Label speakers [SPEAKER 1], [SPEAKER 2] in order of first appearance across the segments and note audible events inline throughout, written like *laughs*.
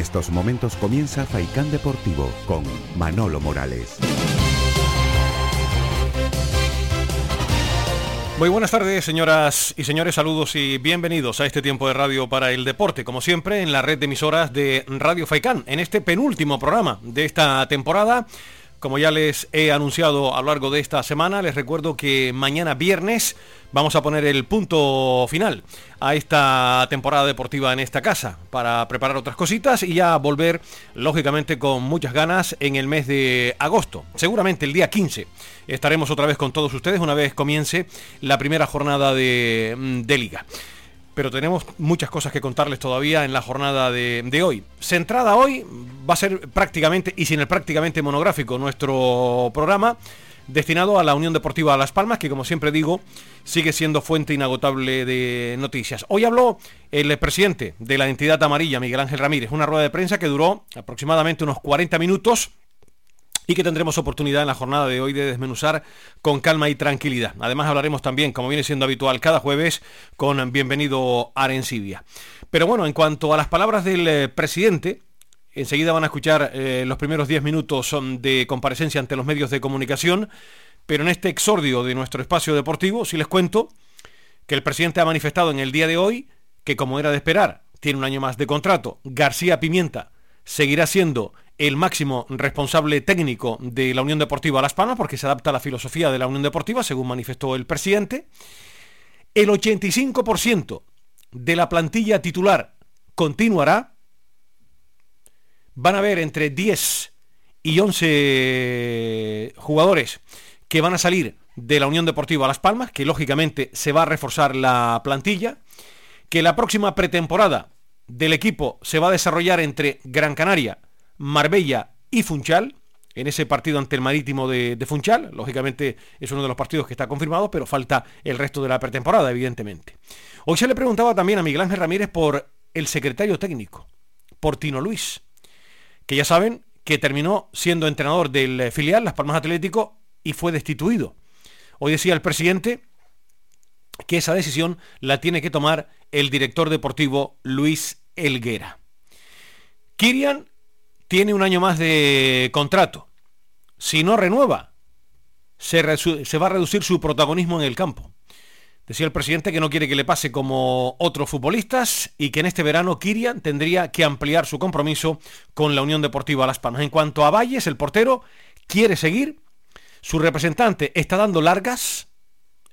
[SPEAKER 1] estos momentos comienza Faicán Deportivo con Manolo Morales.
[SPEAKER 2] Muy buenas tardes, señoras y señores, saludos y bienvenidos a este tiempo de radio para el deporte, como siempre en la red de emisoras de Radio Faicán, en este penúltimo programa de esta temporada. Como ya les he anunciado a lo largo de esta semana, les recuerdo que mañana viernes vamos a poner el punto final a esta temporada deportiva en esta casa para preparar otras cositas y ya volver, lógicamente, con muchas ganas en el mes de agosto. Seguramente el día 15 estaremos otra vez con todos ustedes una vez comience la primera jornada de, de liga pero tenemos muchas cosas que contarles todavía en la jornada de, hoy. Centrada hoy va a ser prácticamente, y sin el prácticamente monográfico, nuestro programa destinado a la Unión Deportiva Las Palmas, que como siempre digo, sigue siendo fuente inagotable de noticias. Hoy habló el presidente de la entidad amarilla, Miguel Ángel Ramírez, una rueda de prensa que duró aproximadamente unos 40 minutos y que tendremos oportunidad en la jornada de hoy de desmenuzar con calma y tranquilidad. Además hablaremos también, como viene siendo habitual cada jueves, con bienvenido Arencibia. Pero bueno, en cuanto a las palabras del eh, presidente, enseguida van a escuchar eh, los primeros 10 minutos de comparecencia ante los medios de comunicación, pero en este exordio de nuestro espacio deportivo, si les cuento que el presidente ha manifestado en el día de hoy que, como era de esperar, tiene un año más de contrato, García Pimienta seguirá siendo el máximo responsable técnico de la Unión Deportiva Las Palmas, porque se adapta a la filosofía de la Unión Deportiva, según manifestó el presidente. El 85% de la plantilla titular continuará. Van a haber entre 10 y 11 jugadores que van a salir de la Unión Deportiva Las Palmas, que lógicamente se va a reforzar la plantilla, que la próxima pretemporada del equipo se va a desarrollar entre Gran Canaria, Marbella y Funchal, en ese partido ante el Marítimo de, Funchal. Lógicamente es uno de los partidos que está confirmado, pero falta el resto de la pretemporada, evidentemente. Hoy se le preguntaba también a Miguel Ángel Ramírez por el secretario técnico, por Tino Luis, que ya saben que terminó siendo entrenador del filial Las Palmas Atlético y fue destituido. Hoy decía el presidente que esa decisión la tiene que tomar el director deportivo Luis Elguera. Kirian tiene un año más de contrato. Si no renueva, se, va a reducir su protagonismo en el campo. Decía el presidente que no quiere que le pase como otros futbolistas y que en este verano Kirian tendría que ampliar su compromiso con la Unión Deportiva Las Palmas. En cuanto a Valles, el portero quiere seguir. Su representante está dando largas.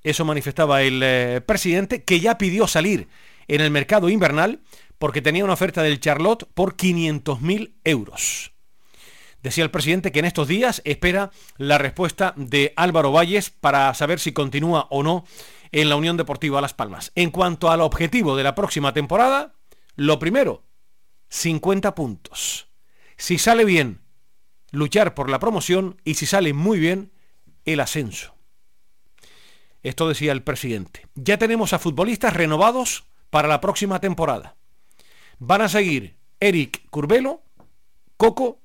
[SPEAKER 2] Eso manifestaba el eh, presidente, que ya pidió salir en el mercado invernal porque tenía una oferta del Charlotte por 500.000 euros. Decía el presidente que en estos días espera la respuesta de Álvaro Valles para saber si continúa o no en la Unión Deportiva Las Palmas. En cuanto al objetivo de la próxima temporada, lo primero, 50 puntos. Si sale bien, luchar por la promoción y si sale muy bien, el ascenso. Esto decía el presidente. Ya tenemos a futbolistas renovados para la próxima temporada. Van a seguir Eric Curbelo, Coco,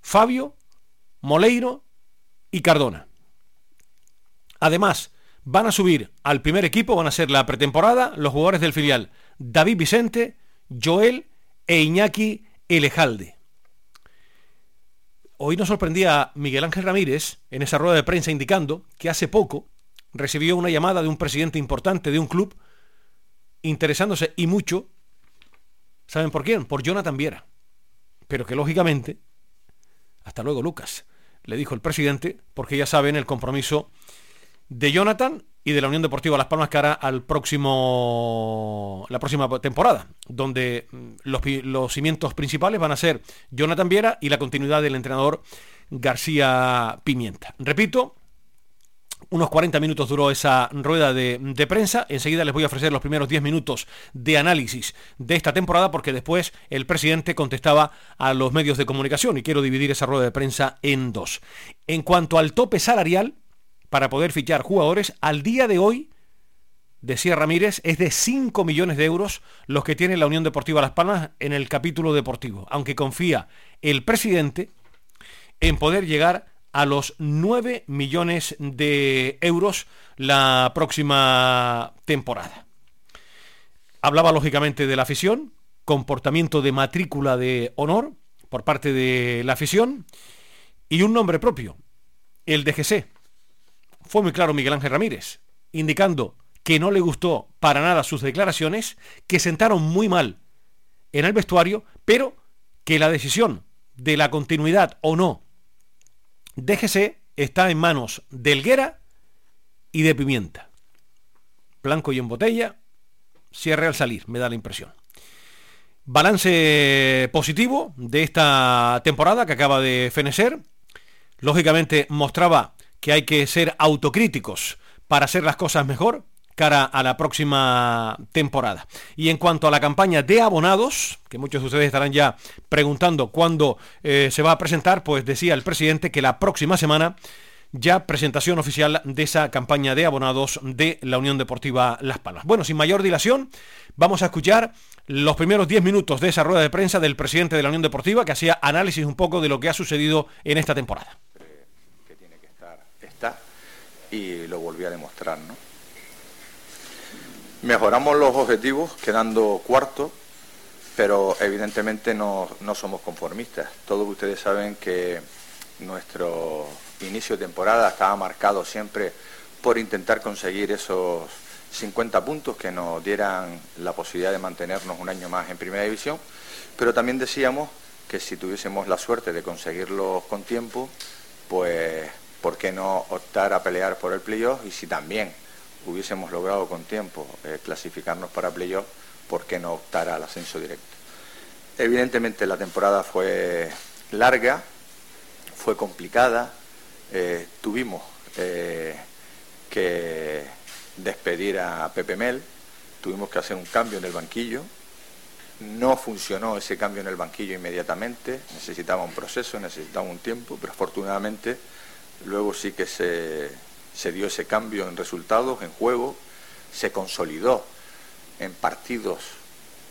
[SPEAKER 2] Fabio, Moleiro y Cardona. Además, van a subir al primer equipo, van a ser la pretemporada, los jugadores del filial David Vicente, Joel e Iñaki Elejalde. Hoy nos sorprendía Miguel Ángel Ramírez en esa rueda de prensa indicando que hace poco recibió una llamada de un presidente importante de un club interesándose y mucho ¿Saben por quién? Por Jonathan Viera. Pero que lógicamente, hasta luego Lucas, le dijo el presidente, porque ya saben el compromiso de Jonathan y de la Unión Deportiva Las Palmas cara al próximo la próxima temporada, donde mm, los, los, cimientos principales van a ser Jonathan Viera y la continuidad del entrenador García Pimienta. Repito, unos 40 minutos duró esa rueda de, prensa. Enseguida les voy a ofrecer los primeros 10 minutos de análisis de esta temporada porque después el presidente contestaba a los medios de comunicación y quiero dividir esa rueda de prensa en dos. En cuanto al tope salarial, para poder fichar jugadores, al día de hoy, decía Ramírez, es de 5 millones de euros los que tiene la Unión Deportiva Las Palmas en el capítulo deportivo, aunque confía el presidente en poder llegar a los 9 millones de euros la próxima temporada. Hablaba lógicamente de la afición, comportamiento de matrícula de honor por parte de la afición y un nombre propio, el de GC. Fue muy claro Miguel Ángel Ramírez, indicando que no le gustó para nada sus declaraciones, que sentaron muy mal en el vestuario, pero que la decisión de la continuidad o no GC está en manos de Elguera y de Pimienta. Blanco y en botella, cierre al salir, me da la impresión. Balance positivo de esta temporada que acaba de fenecer. Lógicamente mostraba que hay que ser autocríticos para hacer las cosas mejor cara a la próxima temporada. Y en cuanto a la campaña de abonados, que muchos de ustedes estarán ya preguntando cuándo eh, se va a presentar, pues decía el presidente que la próxima semana ya presentación oficial de esa campaña de abonados de la Unión Deportiva Las Palmas. Bueno, sin mayor dilación, vamos a escuchar los primeros 10 minutos de esa rueda de prensa del presidente de la Unión Deportiva que hacía análisis un poco de lo que ha sucedido en esta temporada.
[SPEAKER 3] Que tiene que estar, está, y lo volví a demostrar, ¿no? Mejoramos los objetivos quedando cuarto, pero evidentemente no, no somos conformistas. Todos ustedes saben que nuestro inicio de temporada estaba marcado siempre por intentar conseguir esos 50 puntos que nos dieran la posibilidad de mantenernos un año más en primera división, pero también decíamos que si tuviésemos la suerte de conseguirlos con tiempo, pues ¿por qué no optar a pelear por el playoff? Y si también hubiésemos logrado con tiempo eh, clasificarnos para playoff, ¿por qué no optar al ascenso directo? Evidentemente la temporada fue larga, fue complicada, eh, tuvimos eh, que despedir a Pepe Mel, tuvimos que hacer un cambio en el banquillo, no funcionó ese cambio en el banquillo inmediatamente, necesitaba un proceso, necesitaba un tiempo, pero afortunadamente luego sí que se, se dio ese cambio en resultados, en juego, se consolidó en partidos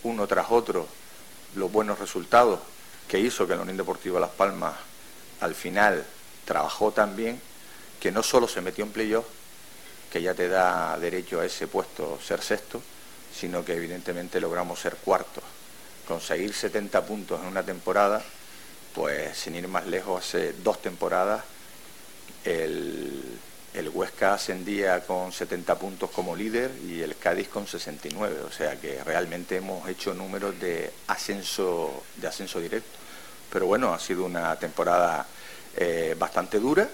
[SPEAKER 3] uno tras otro los buenos resultados que hizo que la Unión Deportiva Las Palmas al final trabajó tan bien que no solo se metió en playoff, que ya te da derecho a ese puesto ser sexto, sino que evidentemente logramos ser cuartos. Conseguir 70 puntos en una temporada, pues sin ir más lejos, hace dos temporadas el, el Huesca ascendía con 70 puntos como líder y el Cádiz con 69, o sea que realmente hemos hecho números de ascenso, de ascenso directo. Pero bueno, ha sido una temporada eh, bastante dura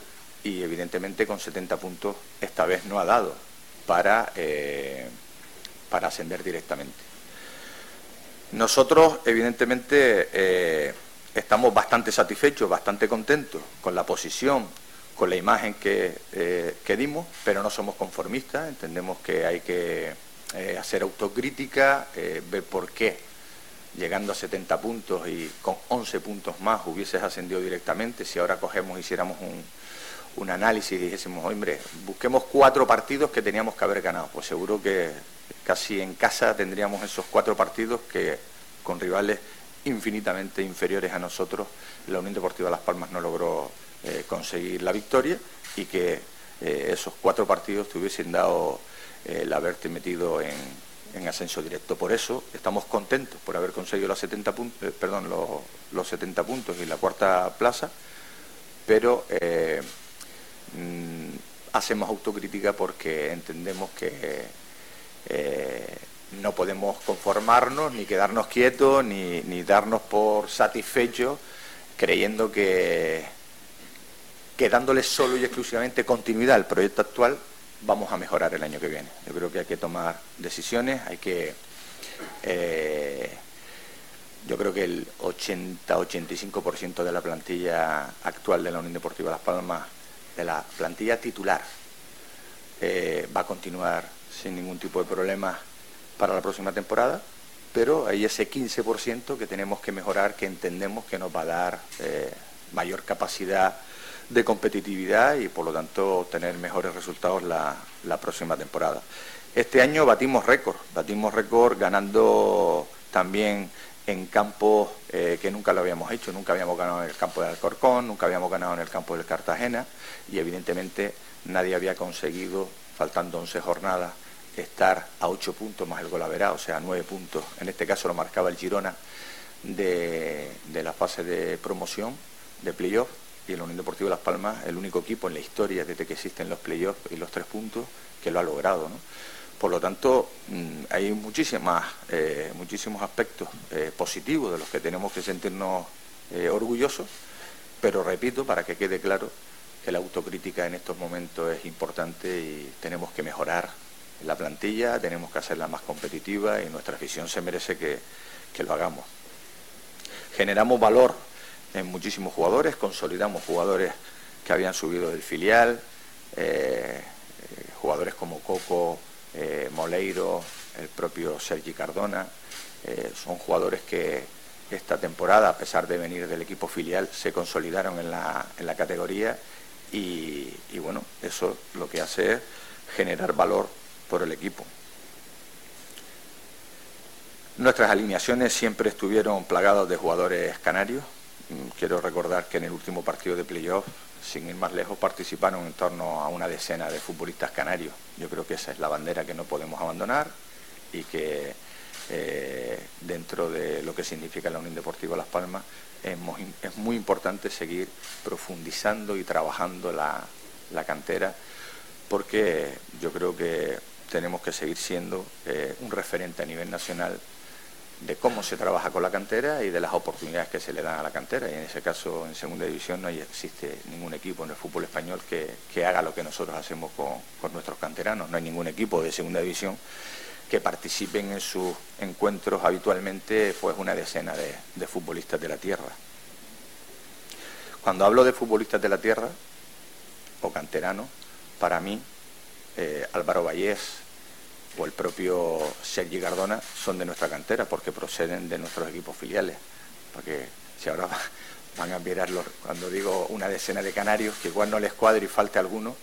[SPEAKER 3] y evidentemente con 70 puntos esta vez no ha dado para, eh, para ascender directamente. Nosotros evidentemente eh, estamos bastante satisfechos, bastante contentos con la posición, con la imagen que, dimos, pero no somos conformistas, entendemos que hay que hacer autocrítica, ver por qué. Llegando a 70 puntos y con 11 puntos más hubieses ascendido directamente, si ahora cogemos, hiciéramos un, un análisis y dijésemos, hombre, busquemos cuatro partidos que teníamos que haber ganado, pues seguro que casi en casa tendríamos esos cuatro partidos que con rivales infinitamente inferiores a nosotros, la Unión Deportiva Las Palmas no logró eh, conseguir la victoria y que eh, esos cuatro partidos te hubiesen dado el haberte metido en, en ascenso directo. Por eso estamos contentos por haber conseguido los 70 puntos, eh, perdón, los, 70 puntos y la cuarta plaza, pero eh, mm, hacemos autocrítica porque entendemos que eh, no podemos conformarnos, ni quedarnos quietos, ni, ni darnos por satisfechos creyendo que, que dándole solo y exclusivamente continuidad al proyecto actual vamos a mejorar el año que viene. Yo creo que hay que tomar decisiones, hay que... Eh, yo creo que el 80-85% de la plantilla actual de la Unión Deportiva Las Palmas, de la plantilla titular, eh, va a continuar sin ningún tipo de problema para la próxima temporada, pero hay ese 15% que tenemos que mejorar, que entendemos que nos va a dar eh, mayor capacidad de competitividad y por lo tanto tener mejores resultados la, próxima temporada. Este año batimos récord, batimos récord ganando también en campos eh, que nunca lo habíamos hecho, nunca habíamos ganado en el campo del Alcorcón, nunca habíamos ganado en el campo del Cartagena y evidentemente nadie había conseguido, faltando 11 jornadas, estar a ocho puntos más el golaverá, o sea, nueve puntos. En este caso lo marcaba el Girona de, la fase de promoción, de playoff, y el Unión Deportiva Las Palmas, el único equipo en la historia desde que existen los playoffs y los tres puntos que lo ha logrado. Por lo tanto, mm, hay muchísimas, eh, muchísimos aspectos eh, positivos de los que tenemos que sentirnos eh, orgullosos, pero repito, para que quede claro, que la autocrítica en estos momentos es importante y tenemos que mejorar la plantilla, tenemos que hacerla más competitiva y nuestra afición se merece que, lo hagamos. Generamos valor en muchísimos jugadores, consolidamos jugadores que habían subido del filial, eh, eh, jugadores como Coco, eh, Moleiro, el propio Sergi Cardona, son jugadores que esta temporada, a pesar de venir del equipo filial, se consolidaron en la, en la categoría y, bueno, eso lo que hace es generar valor por el equipo. Nuestras alineaciones siempre estuvieron plagadas de jugadores canarios. Mm, quiero recordar que en el último partido de playoff, sin ir más lejos, participaron en torno a una decena de futbolistas canarios. Yo creo que esa es la bandera que no podemos abandonar y que eh, dentro de lo que significa la Unión Deportiva Las Palmas es muy, importante seguir profundizando y trabajando la, cantera porque yo creo que tenemos que seguir siendo eh, un referente a nivel nacional de cómo se trabaja con la cantera y de las oportunidades que se le dan a la cantera. Y en ese caso, en segunda división, no existe ningún equipo en el fútbol español que, haga lo que nosotros hacemos con, nuestros canteranos. No hay ningún equipo de segunda división que participen en sus encuentros habitualmente pues una decena de, futbolistas de la tierra. Cuando hablo de futbolistas de la tierra o canteranos, para mí eh, Álvaro Vallés o el propio Sergi Gardona son de nuestra cantera porque proceden de nuestros equipos filiales. Porque si ahora van a mirarlo, cuando digo una decena de canarios, que igual no les cuadre y falte alguno,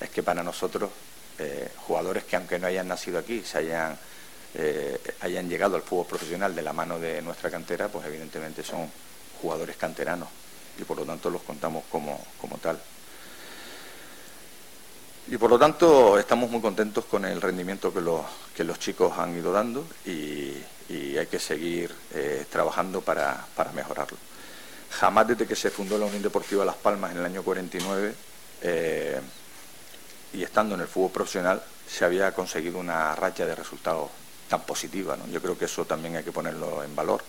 [SPEAKER 3] es que para nosotros eh, jugadores que aunque no hayan nacido aquí, se hayan, eh, hayan llegado al fútbol profesional de la mano de nuestra cantera, pues evidentemente son jugadores canteranos y por lo tanto los contamos como, como tal. Y por lo tanto estamos muy contentos con el rendimiento que los, que los chicos han ido dando y, hay que seguir eh, trabajando para, para, mejorarlo. Jamás desde que se fundó la Unión Deportiva Las Palmas en el año 49 y estando en el fútbol profesional se había conseguido una racha de resultados tan positiva. Yo creo que eso también hay que ponerlo en valor.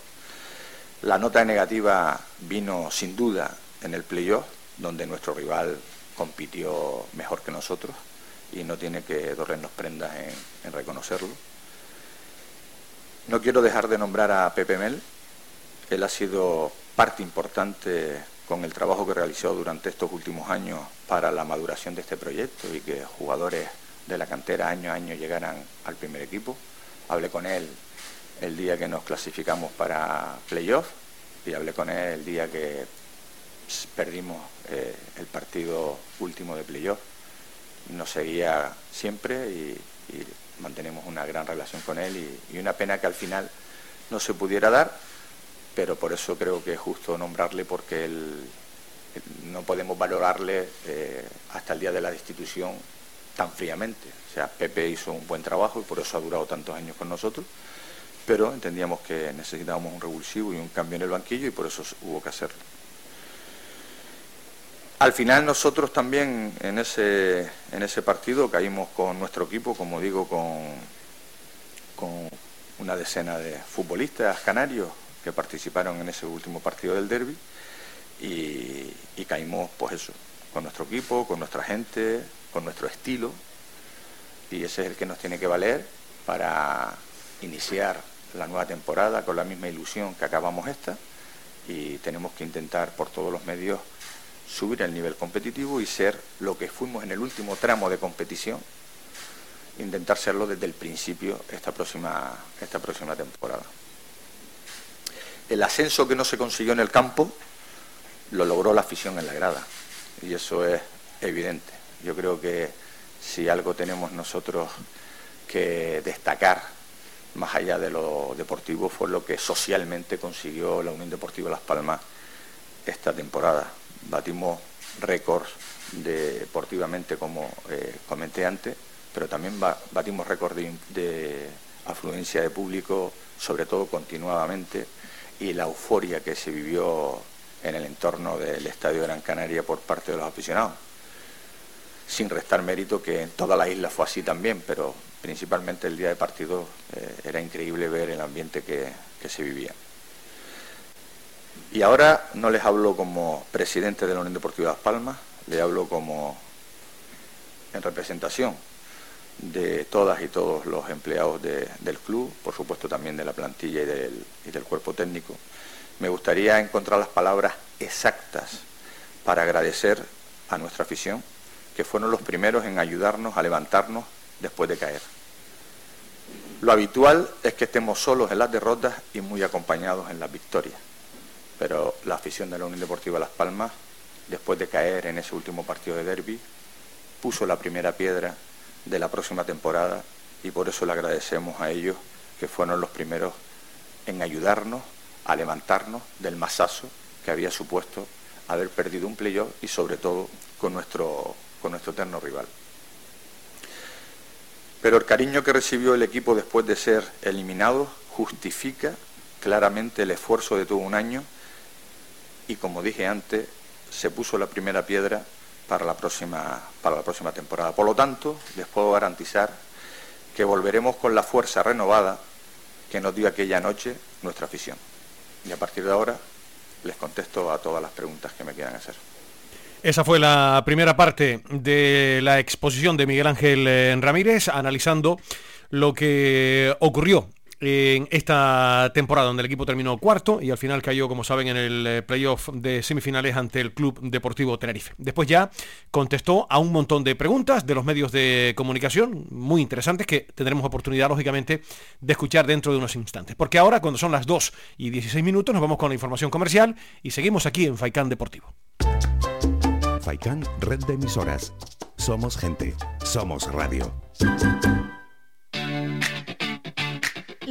[SPEAKER 3] La nota negativa vino sin duda en el playoff, donde nuestro rival compitió mejor que nosotros y no tiene que dorrernos prendas en, en reconocerlo. No quiero dejar de nombrar a Pepe Mel. Él ha sido parte importante con el trabajo que realizó durante estos últimos años para la maduración de este proyecto y que jugadores de la cantera año a año llegaran al primer equipo. Hablé con él el día que nos clasificamos para playoff y hablé con él el día que perdimos eh, el partido último de playoff. Nos seguía siempre y, mantenemos una gran relación con él y, una pena que al final no se pudiera dar pero por eso creo que es justo nombrarle porque él, no podemos valorarle eh, hasta el día de la destitución tan fríamente. O sea, Pepe hizo un buen trabajo y por eso ha durado tantos años con nosotros, pero entendíamos que necesitábamos un revulsivo y un cambio en el banquillo y por eso hubo que hacerlo. Al final nosotros también en ese, en ese partido caímos con nuestro equipo, como digo, con, con una decena de futbolistas canarios, que participaron en ese último partido del derby y, caímos pues eso, con nuestro equipo, con nuestra gente, con nuestro estilo. Y ese es el que nos tiene que valer para iniciar la nueva temporada con la misma ilusión que acabamos esta. Y tenemos que intentar por todos los medios subir el nivel competitivo y ser lo que fuimos en el último tramo de competición, intentar serlo desde el principio esta próxima, esta próxima temporada. El ascenso que no se consiguió en el campo lo logró la afición en la grada y eso es evidente. Yo creo que si algo tenemos nosotros que destacar más allá de lo deportivo fue lo que socialmente consiguió la Unión Deportiva Las Palmas esta temporada. Batimos récords deportivamente como eh, comenté antes, pero también batimos récord de, afluencia de público, sobre todo continuadamente, y la euforia que se vivió en el entorno del Estadio Gran Canaria por parte de los aficionados. Sin restar mérito que en toda la isla fue así también, pero principalmente el día de partido eh, era increíble ver el ambiente que se vivía. Y ahora no les hablo como presidente de la Unión Deportiva Las Palmas, le hablo como en representación de todas y todos los empleados del club, por supuesto también de la plantilla y del, y del cuerpo técnico. Me gustaría encontrar las palabras exactas para agradecer a nuestra afición, que fueron los primeros en ayudarnos a levantarnos después de caer. Lo habitual es que estemos solos en las derrotas y muy acompañados en las victorias pero la afición de la Unión Deportiva Las Palmas, después de caer en ese último partido de derby, puso la primera piedra de la próxima temporada y por eso le agradecemos a ellos que fueron los primeros en ayudarnos a levantarnos del masazo que había supuesto haber perdido un playoff y sobre todo con nuestro, con nuestro eterno rival. Pero el cariño que recibió el equipo después de ser eliminado justifica claramente el esfuerzo de todo un año y como dije antes, se puso la primera piedra para la próxima, para la próxima temporada. Por lo tanto, les puedo garantizar que volveremos con la fuerza renovada que nos dio aquella noche nuestra afición. Y a partir de ahora les contesto a todas las preguntas que me quieran hacer.
[SPEAKER 2] Esa fue la primera parte de la exposición de Miguel Ángel eh, Ramírez analizando lo que ocurrió en esta temporada donde el equipo terminó cuarto y al final cayó, como saben, en el eh, playoff de semifinales ante el Club Deportivo Tenerife. Después ya contestó a un montón de preguntas de los medios de comunicación muy interesantes que tendremos oportunidad, lógicamente, de escuchar dentro de unos instantes. Porque ahora, cuando son las 2 y 16 minutos, nos vamos con la información comercial y seguimos aquí en Faicán Deportivo.
[SPEAKER 1] Faicán, red de emisoras. Somos gente, somos radio.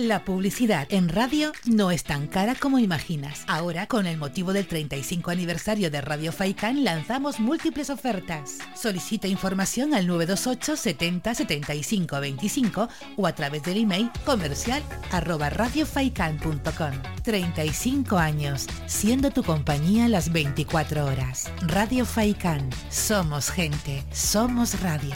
[SPEAKER 4] La publicidad en radio no es tan cara como imaginas. Ahora, con el motivo del 35 aniversario de Radio Faikan, lanzamos múltiples ofertas. Solicita información al 928 70 75 25 o a través del email comercial arroba radiofaikan.com. 35 años, siendo tu compañía las 24 horas. Radio Faikan. Somos gente, somos radio.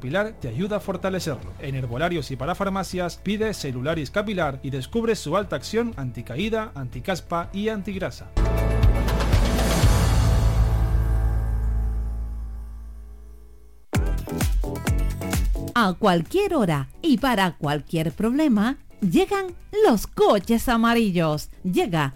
[SPEAKER 5] capilar te ayuda a fortalecerlo. En herbolarios y para farmacias pide Celularis Capilar y descubre su alta acción anticaída, anticaspa y antigrasa.
[SPEAKER 6] A cualquier hora y para cualquier problema, llegan los coches amarillos. Llega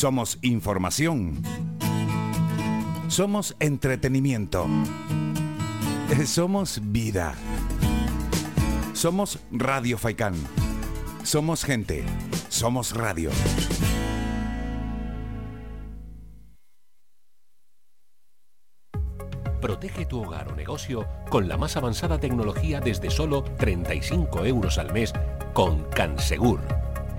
[SPEAKER 1] Somos información. Somos entretenimiento. Somos vida. Somos Radio Faicán. Somos gente. Somos radio.
[SPEAKER 7] Protege tu hogar o negocio con la más avanzada tecnología desde solo 35 euros al mes con Cansegur.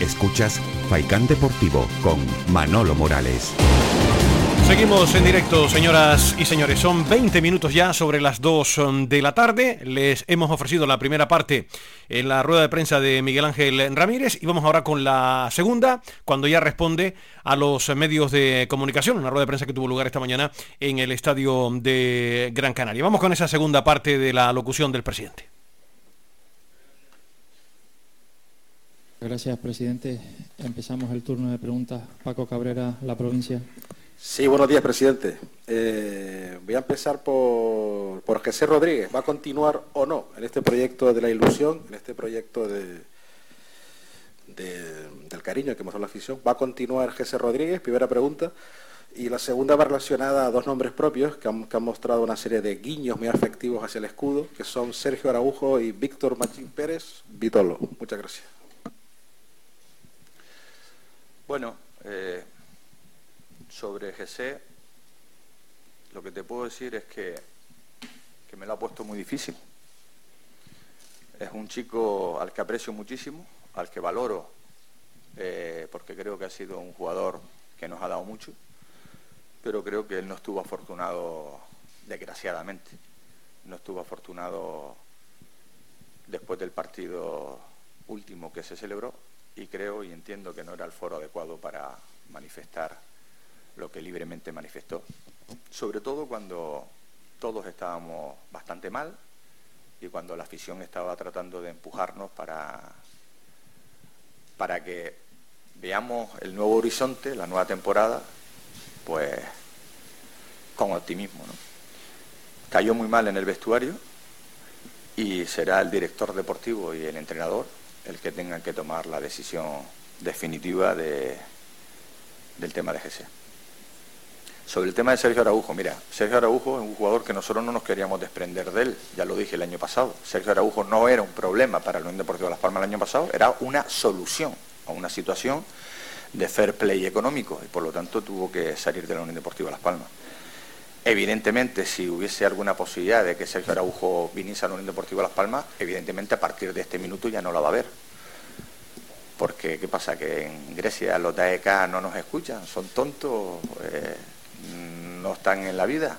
[SPEAKER 1] Escuchas Faikán Deportivo con Manolo Morales.
[SPEAKER 2] Seguimos en directo, señoras y señores. Son 20 minutos ya sobre las 2 um, de la tarde. Les hemos ofrecido la primera parte en la rueda de prensa de Miguel Ángel Ramírez y vamos ahora con la segunda, cuando ya responde a los medios de comunicación, una rueda de prensa que tuvo lugar esta mañana en el estadio de Gran Canaria. Vamos con esa segunda parte de la locución del presidente.
[SPEAKER 8] Gracias, presidente. Empezamos el turno de preguntas. Paco Cabrera, la provincia.
[SPEAKER 9] Sí, buenos días, presidente. Eh, voy a empezar por, por José Rodríguez. ¿Va a continuar o no en este proyecto de la ilusión, en este proyecto de, del cariño que hemos dado la afición? ¿Va a continuar José Rodríguez? Primera pregunta. Y la segunda va relacionada a dos nombres propios que han, mostrado una serie de guiños muy afectivos hacia el escudo, que son Sergio Araujo y Víctor Machín Pérez Vitolo. Muchas gracias.
[SPEAKER 3] Bueno, eh, sobre GC, lo que te puedo decir es que, me lo ha puesto muy difícil. Es un chico al que aprecio muchísimo, al que valoro, eh, porque creo que ha sido un jugador que nos ha dado mucho, pero creo que él no estuvo afortunado, desgraciadamente, no estuvo afortunado después del partido último que se celebró y creo y entiendo que no era el foro adecuado para manifestar lo que libremente manifestó. Sobre todo cuando todos estábamos bastante mal y cuando la afición estaba tratando de empujarnos para, para que veamos el nuevo horizonte, la nueva temporada, pues con optimismo. Cayó muy mal en el vestuario y será el director deportivo y el entrenador el que tengan que tomar la decisión definitiva de, del tema de GC. Sobre el tema de Sergio Araujo, mira, Sergio Araujo es un jugador que nosotros no nos queríamos desprender de él, ya lo dije el año pasado. Sergio Araujo no era un problema para el Unión Deportivo de Las Palmas el año pasado, era una solución a una situación de fair play económico y por lo tanto tuvo que salir de la Unión Deportiva de Las Palmas. Evidentemente, si hubiese alguna posibilidad de que Sergio Araujo viniese a la Unión Deportiva de Las Palmas, evidentemente a partir de este minuto ya no la va a haber. Porque, ¿qué pasa? Que en Grecia los DAEK no nos escuchan, son tontos. Eh, no están en la vida.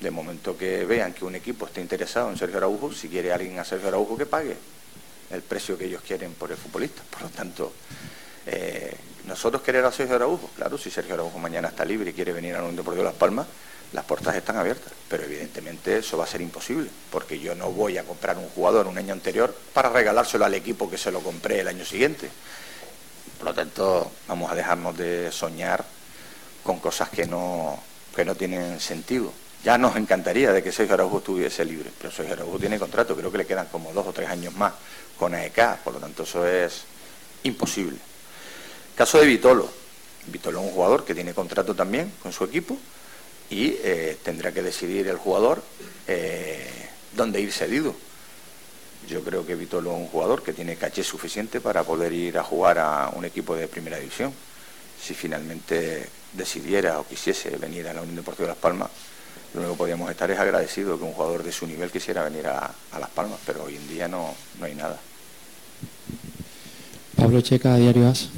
[SPEAKER 3] De momento que vean que un equipo está interesado en Sergio Araujo, si quiere alguien a Sergio Araujo, que pague el precio que ellos quieren por el futbolista. Por lo tanto, eh, nosotros querer a Sergio Araujo, claro, si Sergio Araujo mañana está libre y quiere venir a un Deportivo de Las Palmas, las puertas están abiertas, pero evidentemente eso va a ser imposible, porque yo no voy a comprar un jugador un año anterior para regalárselo al equipo que se lo compré el año siguiente. Por lo tanto, vamos a dejarnos de soñar con cosas que no, que no tienen sentido. Ya nos encantaría de que Sergio Araujo estuviese libre, pero Sergio Araujo tiene contrato, creo que le quedan como dos o tres años más con AEK, por lo tanto eso es imposible. Caso de Vitolo. Vitolo es un jugador que tiene contrato también con su equipo y eh, tendrá que decidir el jugador eh, dónde ir cedido. Yo creo que Vitolo es un jugador que tiene caché suficiente para poder ir a jugar a un equipo de primera división. Si finalmente decidiera o quisiese venir a la Unión Deportiva de Las Palmas, lo único que podríamos estar es agradecido que un jugador de su nivel quisiera venir a, Las Palmas, pero hoy en día no, no hay nada.
[SPEAKER 8] Pablo Checa, Diario As.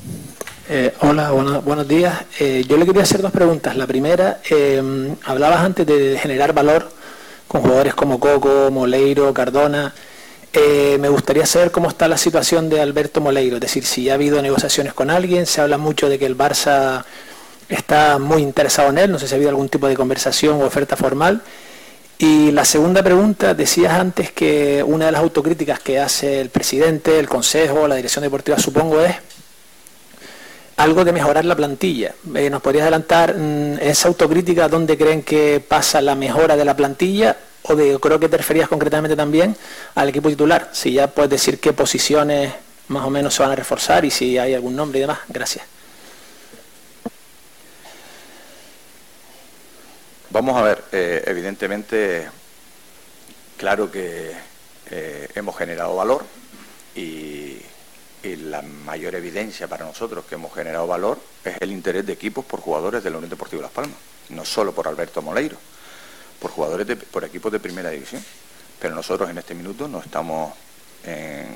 [SPEAKER 10] Eh, hola, buenos días. Eh, yo le quería hacer dos preguntas. La primera, eh, hablabas antes de generar valor con jugadores como Coco, Moleiro, Cardona. me gustaría saber cómo está la situación de Alberto Moleiro, es decir, si ha habido negociaciones con alguien, se habla mucho de que el Barça está muy interesado en él, no sé si ha habido algún tipo de conversación o oferta formal. Y la segunda pregunta, decías antes que una de las autocríticas que hace el presidente, el consejo, la dirección deportiva, supongo, es algo de mejorar la plantilla. Eh, ¿Nos podrías adelantar mm, esa autocrítica dónde creen que pasa la mejora de la plantilla o de creo que te referías concretamente también al equipo titular. Si ya puedes decir qué posiciones más o menos se van a reforzar y si hay algún nombre y demás. Gracias.
[SPEAKER 3] Vamos a ver, eh, evidentemente, claro que eh, hemos generado valor y, la mayor evidencia para nosotros que hemos generado valor es el interés de equipos por jugadores de la Unión Deportiva Las Palmas, no solo por Alberto Moleiro, por jugadores de, por equipos de primera división. Pero nosotros en este minuto no estamos en,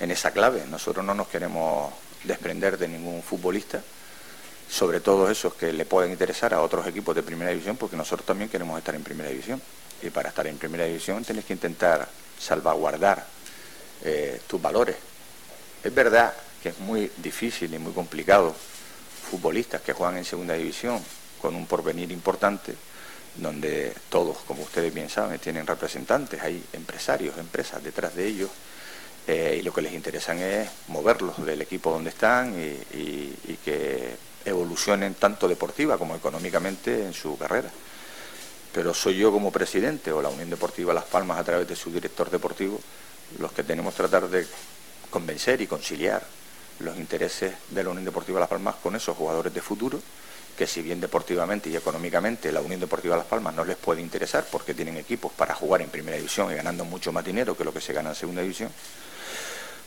[SPEAKER 3] en esa clave, nosotros no nos queremos desprender de ningún futbolista sobre todo esos que le pueden interesar a otros equipos de primera división, porque nosotros también queremos estar en primera división. Y para estar en primera división tienes que intentar salvaguardar eh, tus valores. Es verdad que es muy difícil y muy complicado futbolistas que juegan en segunda división con un porvenir importante, donde todos, como ustedes bien saben, tienen representantes, hay empresarios, empresas detrás de ellos, eh, y lo que les interesan es moverlos del equipo donde están y que evolucionen tanto deportiva como económicamente en su carrera. Pero soy yo como presidente o la Unión Deportiva Las Palmas a través de su director deportivo los que tenemos que tratar de convencer y conciliar los intereses de la Unión Deportiva Las Palmas con esos jugadores de futuro que si bien deportivamente y económicamente la Unión Deportiva Las Palmas no les puede interesar porque tienen equipos para jugar en primera división y ganando mucho más dinero que lo que se gana en segunda división,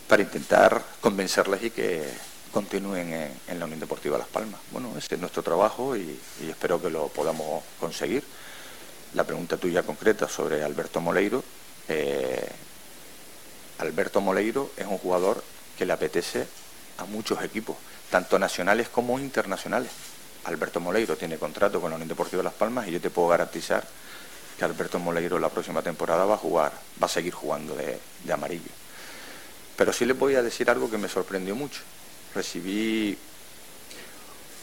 [SPEAKER 3] para intentar convencerles y que continúen en, la Unión Deportiva Las Palmas. Bueno, ese es nuestro trabajo y, espero que lo podamos conseguir. La pregunta tuya concreta sobre Alberto Moleiro. Eh, Alberto Moleiro es un jugador que le apetece a muchos equipos, tanto nacionales como internacionales. Alberto Moleiro tiene contrato con la Unión Deportiva Las Palmas y yo te puedo garantizar que Alberto Moleiro la próxima temporada va a jugar, va a seguir jugando de, de amarillo. Pero sí le voy a decir algo que me sorprendió mucho recibí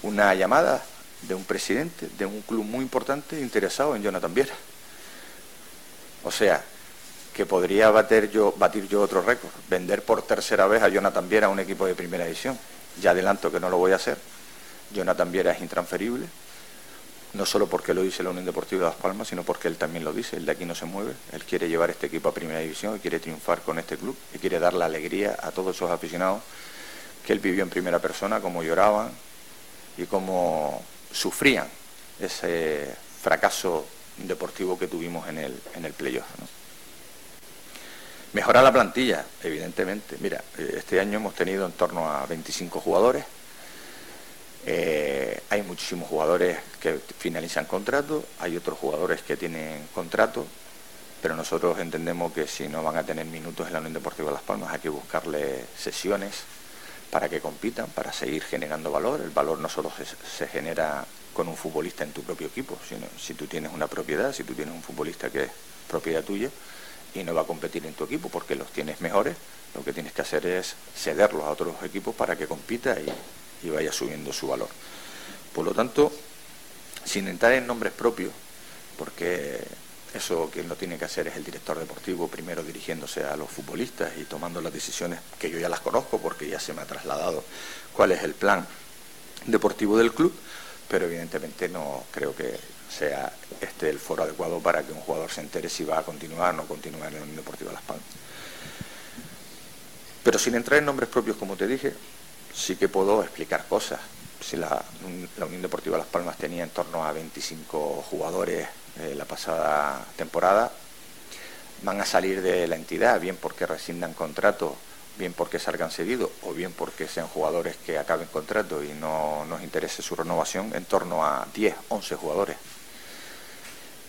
[SPEAKER 3] una llamada de un presidente de un club muy importante interesado en Jonathan Viera. O sea, que podría batir yo, otro récord, vender por tercera vez a Jonathan Viera a un equipo de primera división. Ya adelanto que no lo voy a hacer. Jonathan Viera es intransferible, no solo porque lo dice la Unión Deportiva de Las Palmas, sino porque él también lo dice, el de aquí no se mueve, él quiere llevar este equipo a primera división quiere triunfar con este club y quiere dar la alegría a todos esos aficionados que él vivió en primera persona, cómo lloraban y cómo sufrían ese fracaso deportivo que tuvimos en el, en el playoff. Mejorar la plantilla, evidentemente. Mira, eh, este año hemos tenido en torno a 25 jugadores. Eh, hay muchísimos jugadores que finalizan contrato, hay otros jugadores que tienen contrato, pero nosotros entendemos que si no van a tener minutos en la Unión Deportiva Las Palmas hay que buscarle sesiones para que compitan, para seguir generando valor. El valor no solo se, genera con un futbolista en tu propio equipo, sino si tú tienes una propiedad, si tú tienes un futbolista que es propiedad tuya y no va a competir en tu equipo porque los tienes mejores, lo que tienes que hacer es cederlos a otros equipos para que compita y, vaya subiendo su valor. Por lo tanto, sin entrar en nombres propios, porque eso quien lo tiene que hacer es el director deportivo, primero dirigiéndose a los futbolistas y tomando las decisiones que yo ya las conozco porque ya se me ha trasladado cuál es el plan deportivo del club, pero evidentemente no creo que sea este el foro adecuado para que un jugador se entere si va a continuar o no continuar en la Unión Deportiva Las Palmas. Pero sin entrar en nombres propios, como te dije, sí que puedo explicar cosas. Si la, Unión Deportiva Las Palmas tenía en torno a 25 jugadores eh, la pasada temporada, van a salir de la entidad, bien porque rescindan contrato, bien porque salgan cedidos o bien porque sean jugadores que acaben contrato y no nos interese su renovación, en torno a 10, 11 jugadores.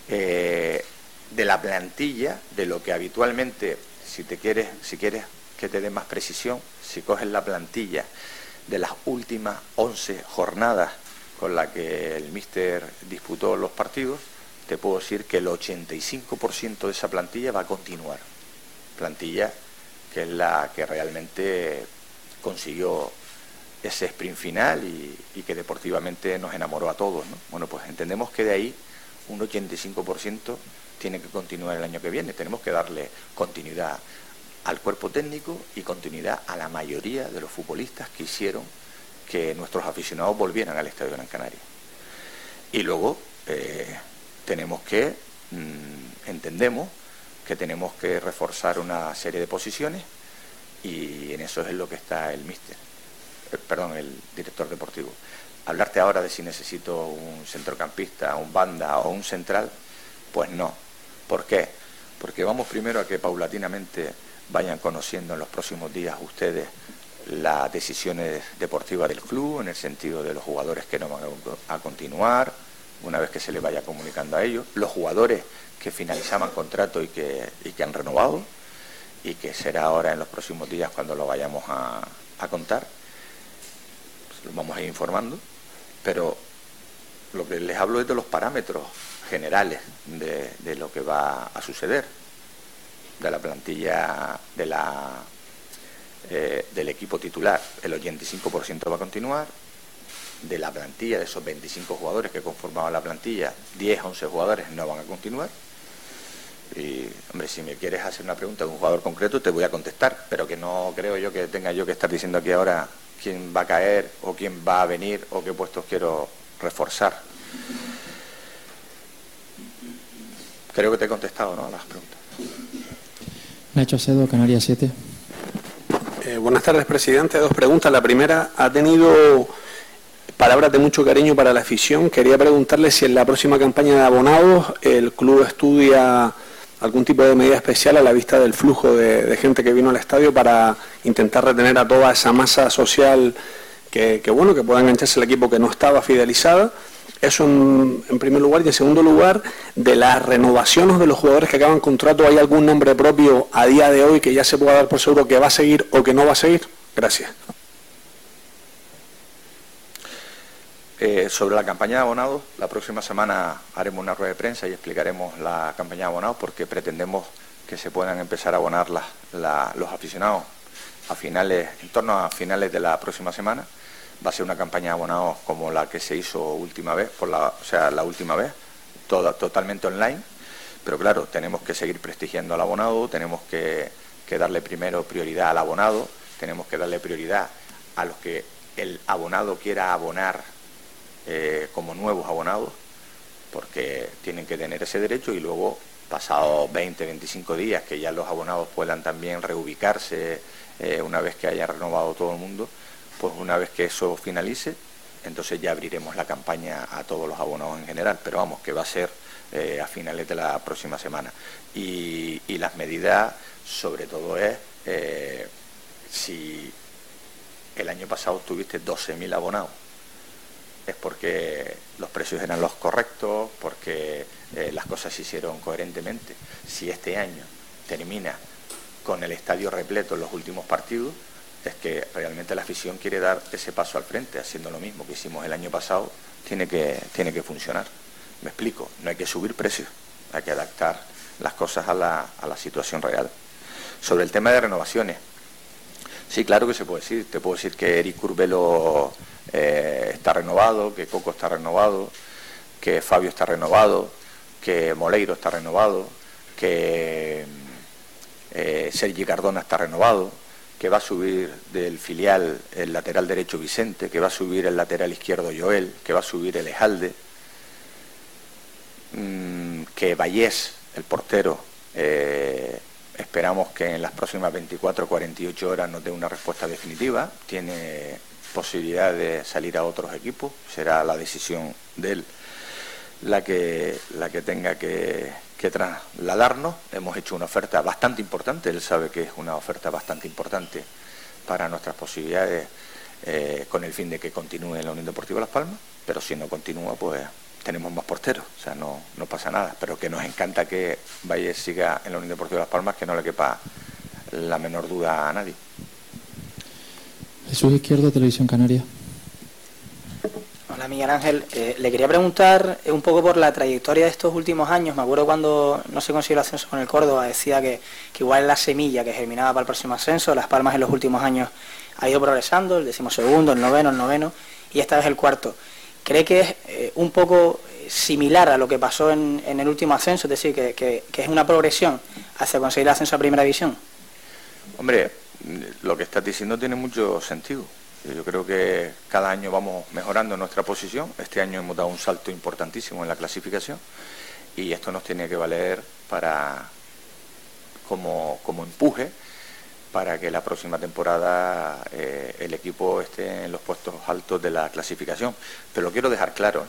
[SPEAKER 3] Eh, de la plantilla, de lo que habitualmente, si te quieres, si quieres que te dé más precisión, si coges la plantilla de las últimas 11 jornadas con la que el míster disputó los partidos, te puedo decir que el 85% de esa plantilla va a continuar. Plantilla que es la que realmente consiguió ese sprint final y, que deportivamente nos enamoró a todos. Bueno, pues entendemos que de ahí un 85% tiene que continuar el año que viene. Tenemos que darle continuidad al cuerpo técnico y continuidad a la mayoría de los futbolistas que hicieron que nuestros aficionados volvieran al Estadio Gran Canaria. Y luego eh, tenemos que mm, entendemos que tenemos que reforzar una serie de posiciones y en eso es en lo que está el míster, eh, perdón, el director deportivo. Hablarte ahora de si necesito un centrocampista, un banda o un central, pues no. ¿Por qué? Porque vamos primero a que paulatinamente vayan conociendo en los próximos días ustedes las decisiones deportivas del club, en el sentido de los jugadores que no van a continuar, una vez que se les vaya comunicando a ellos, los jugadores que finalizaban contrato y que, que han renovado, y que será ahora en los próximos días cuando lo vayamos a, contar. Pues lo vamos a ir informando, pero lo que les hablo es de los parámetros generales de, lo que va a suceder, de la plantilla eh, del equipo titular. El 85% va a continuar, de la plantilla, de esos 25 jugadores que conformaban la plantilla, 10, 11 jugadores no van a continuar y, hombre, si me quieres hacer una pregunta de un jugador concreto, te voy a contestar, pero que no creo yo que tenga yo que estar diciendo aquí ahora quién va a caer o quién va a venir o qué puestos quiero reforzar. Creo que te he contestado ¿no? a las preguntas.
[SPEAKER 8] Nacho Acedo, Canarias 7.
[SPEAKER 11] Eh, buenas tardes, presidente. Dos preguntas. La primera, ha tenido palabras de mucho cariño para la afición. Quería preguntarle si en la próxima campaña de abonados el club estudia algún tipo de medida especial a la vista del flujo de, gente que vino al estadio para intentar retener a toda esa masa social que, bueno que pueda engancharse el equipo que no estaba fidelizada. Eso en, primer lugar. Y en segundo lugar de las renovaciones de los jugadores que acaban contrato hay algún nombre propio a día de hoy que ya se pueda dar por seguro que va a seguir o que no va a seguir gracias
[SPEAKER 3] Eh, sobre la campaña de abonados, la próxima semana haremos una rueda de prensa y explicaremos la campaña de abonados porque pretendemos que se puedan empezar a abonar los aficionados en torno a finales de la próxima semana. Va a ser una campaña de abonados como la que se hizo última vez, la, o sea, la última vez, toda, totalmente online. Pero claro, tenemos que seguir prestigiando al abonado, tenemos que darle primero prioridad al abonado, tenemos que darle prioridad a los que el abonado quiera abonar eh, como nuevos abonados, porque tienen que tener ese derecho y luego, pasados 20, 25 días, que ya los abonados puedan también reubicarse eh, una vez que haya renovado todo el mundo, pues una vez que eso finalice, entonces ya abriremos la campaña a todos los abonados en general, pero vamos, que va a ser eh, a finales de la próxima semana. Y, y las medidas, sobre todo, es si el año pasado tuviste 12.000 abonados es porque los precios eran los correctos, porque eh, las cosas se hicieron coherentemente. Si este año termina con el estadio repleto en los últimos partidos, es que realmente la afición quiere dar ese paso al frente, haciendo lo mismo que hicimos el año pasado, tiene que, tiene que funcionar. Me explico, no hay que subir precios, hay que adaptar las cosas a la, a la situación real. Sobre el tema de renovaciones, sí, claro que se puede decir. Te puedo decir que Eric Curvelo eh, está renovado, que Coco está renovado, que Fabio está renovado, que Moleiro está renovado, que eh, Sergi Cardona está renovado, que va a subir del filial el lateral derecho Vicente, que va a subir el lateral izquierdo Joel, que va a subir el Ejalde, mm, que Vallés, el portero, eh, esperamos que en las próximas 24 o 48 horas nos dé una respuesta definitiva. Tiene posibilidad de salir a otros equipos, será la decisión de él la que, la que tenga que, trasladarnos. Hemos hecho una oferta bastante importante, él sabe que es una oferta bastante importante para nuestras posibilidades eh, con el fin de que continúe en la Unión Deportiva Las Palmas, pero si no continúa, pues tenemos más porteros, o sea, no, no pasa nada, pero que nos encanta que Valle siga en la Unión Deportiva Las Palmas, que no le quepa la menor duda a nadie.
[SPEAKER 8] Jesús Izquierdo, Televisión Canaria.
[SPEAKER 12] Hola Miguel Ángel, eh, le quería preguntar eh, un poco por la trayectoria de estos últimos años. Me acuerdo cuando no se consiguió el ascenso con el Córdoba, decía que, que igual la semilla que germinaba para el próximo ascenso, Las Palmas en los últimos años ha ido progresando, el decimosegundo, el noveno, el noveno y esta vez el cuarto. ¿Cree que es eh, un poco similar a lo que pasó en, el último ascenso, es decir, que, que es una progresión hacia conseguir el ascenso a Primera División?
[SPEAKER 3] Hombre, lo que estás diciendo tiene mucho sentido. Yo creo que cada año vamos mejorando nuestra posición. Este año hemos dado un salto importantísimo en la clasificación y esto nos tiene que valer para como, como empuje para que la próxima temporada eh, el equipo esté en los puestos altos de la clasificación. Pero lo quiero dejar claro,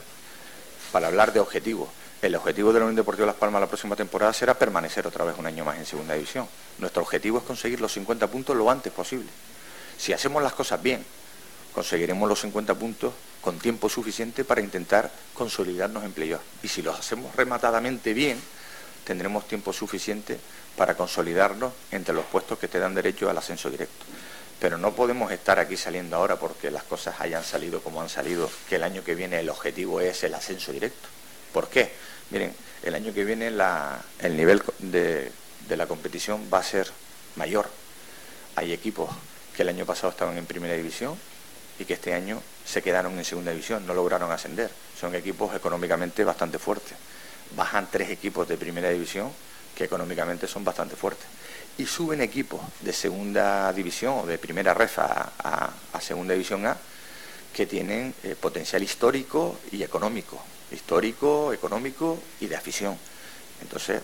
[SPEAKER 3] para hablar de objetivos. El objetivo de la Unión Deportiva Las Palmas la próxima temporada será permanecer otra vez un año más en Segunda División. Nuestro objetivo es conseguir los 50 puntos lo antes posible. Si hacemos las cosas bien, conseguiremos los 50 puntos con tiempo suficiente para intentar consolidarnos en playoff. Y si los hacemos rematadamente bien, tendremos tiempo suficiente para consolidarnos entre los puestos que te dan derecho al ascenso directo. Pero no podemos estar aquí saliendo ahora porque las cosas hayan salido como han salido, que el año que viene el objetivo es el ascenso directo. ¿Por qué? Miren, el año que viene el nivel de, la competición va a ser mayor. Hay equipos que el año pasado estaban en primera división y que este año se quedaron en segunda división, no lograron ascender. Son equipos económicamente bastante fuertes. Bajan tres equipos de primera división que económicamente son bastante fuertes. Y suben equipos de segunda división o de primera refa a, segunda división A que tienen eh, potencial histórico y económico. Histórico, económico y de afición. Entonces,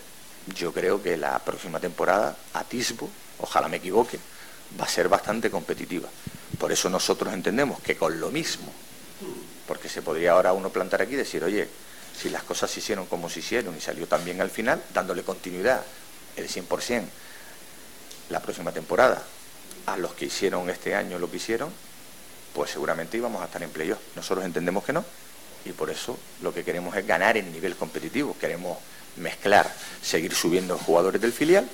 [SPEAKER 3] yo creo que la próxima temporada, atisbo, ojalá me equivoque, va a ser bastante competitiva. Por eso nosotros entendemos que con lo mismo, porque se podría ahora uno plantar aquí y decir, oye, si las cosas se hicieron como se hicieron y salió también al final, dándole continuidad el 100% la próxima temporada a los que hicieron este año lo que hicieron, pues seguramente íbamos a estar en playoff. Nosotros entendemos que no y por eso lo que queremos es ganar en nivel competitivo. Queremos mezclar, seguir subiendo jugadores del filial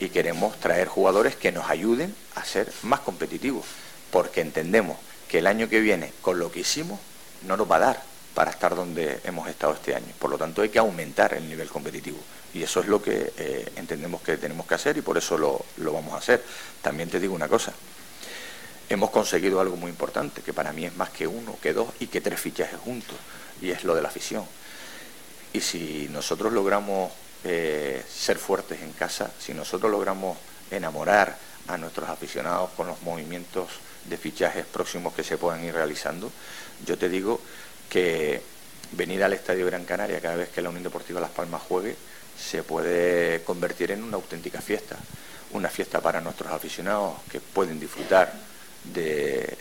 [SPEAKER 3] y queremos traer jugadores que nos ayuden a ser más competitivos, porque entendemos que el año que viene, con lo que hicimos, no nos va a dar para estar donde hemos estado este año. Por lo tanto, hay que aumentar el nivel competitivo. Y eso es lo que eh, entendemos que tenemos que hacer y por eso lo, lo vamos a hacer. También te digo una cosa. Hemos conseguido algo muy importante, que para mí es más que uno, que dos y que tres fichajes juntos, y es lo de la afición. Y si nosotros logramos eh, ser fuertes en casa, si nosotros logramos enamorar a nuestros aficionados con los movimientos de fichajes próximos que se puedan ir realizando, yo te digo que venir al Estadio Gran Canaria cada vez que la Unión Deportiva Las Palmas juegue se puede convertir en una auténtica fiesta, una fiesta para nuestros aficionados que pueden disfrutar de,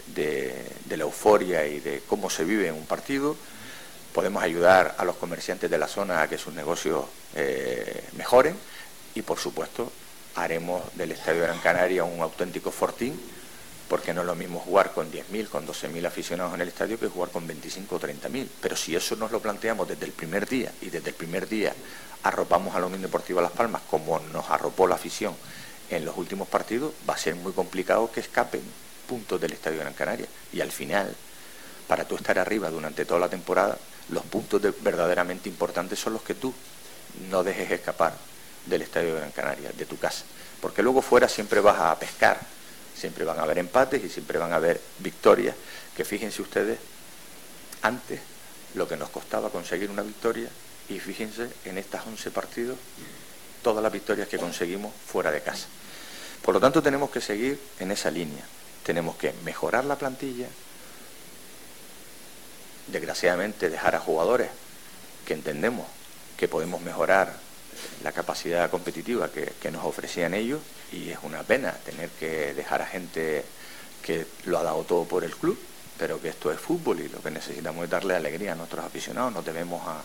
[SPEAKER 3] la euforia y de cómo se vive en un partido. Podemos ayudar a los comerciantes de la zona a que sus negocios eh, mejoren y, por supuesto, haremos del Estadio Gran Canaria un auténtico fortín porque no es lo mismo jugar con 10.000, con 12.000 aficionados en el estadio que jugar con 25 o 30.000. Pero si eso nos lo planteamos desde el primer día y desde el primer día arropamos a la Unión Deportiva Las Palmas como nos arropó la afición en los últimos partidos, va a ser muy complicado que escapen puntos del Estadio Gran Canaria. Y al final, para tú estar arriba durante toda la temporada, los puntos verdaderamente importantes son los que tú no dejes escapar del Estadio Gran Canaria, de tu casa. Porque luego fuera siempre vas a pescar Siempre van a haber empates y siempre van a haber victorias, que fíjense ustedes, antes lo que nos costaba conseguir una victoria y fíjense en estas 11 partidos todas las victorias que conseguimos fuera de casa. Por lo tanto, tenemos que seguir en esa línea. Tenemos que mejorar la plantilla, desgraciadamente dejar a jugadores que entendemos que podemos mejorar la capacidad competitiva que, nos ofrecían ellos y es una pena tener que dejar a gente que lo ha dado todo por el club, pero que esto es fútbol y lo que necesitamos es darle alegría a nuestros aficionados, nos debemos a,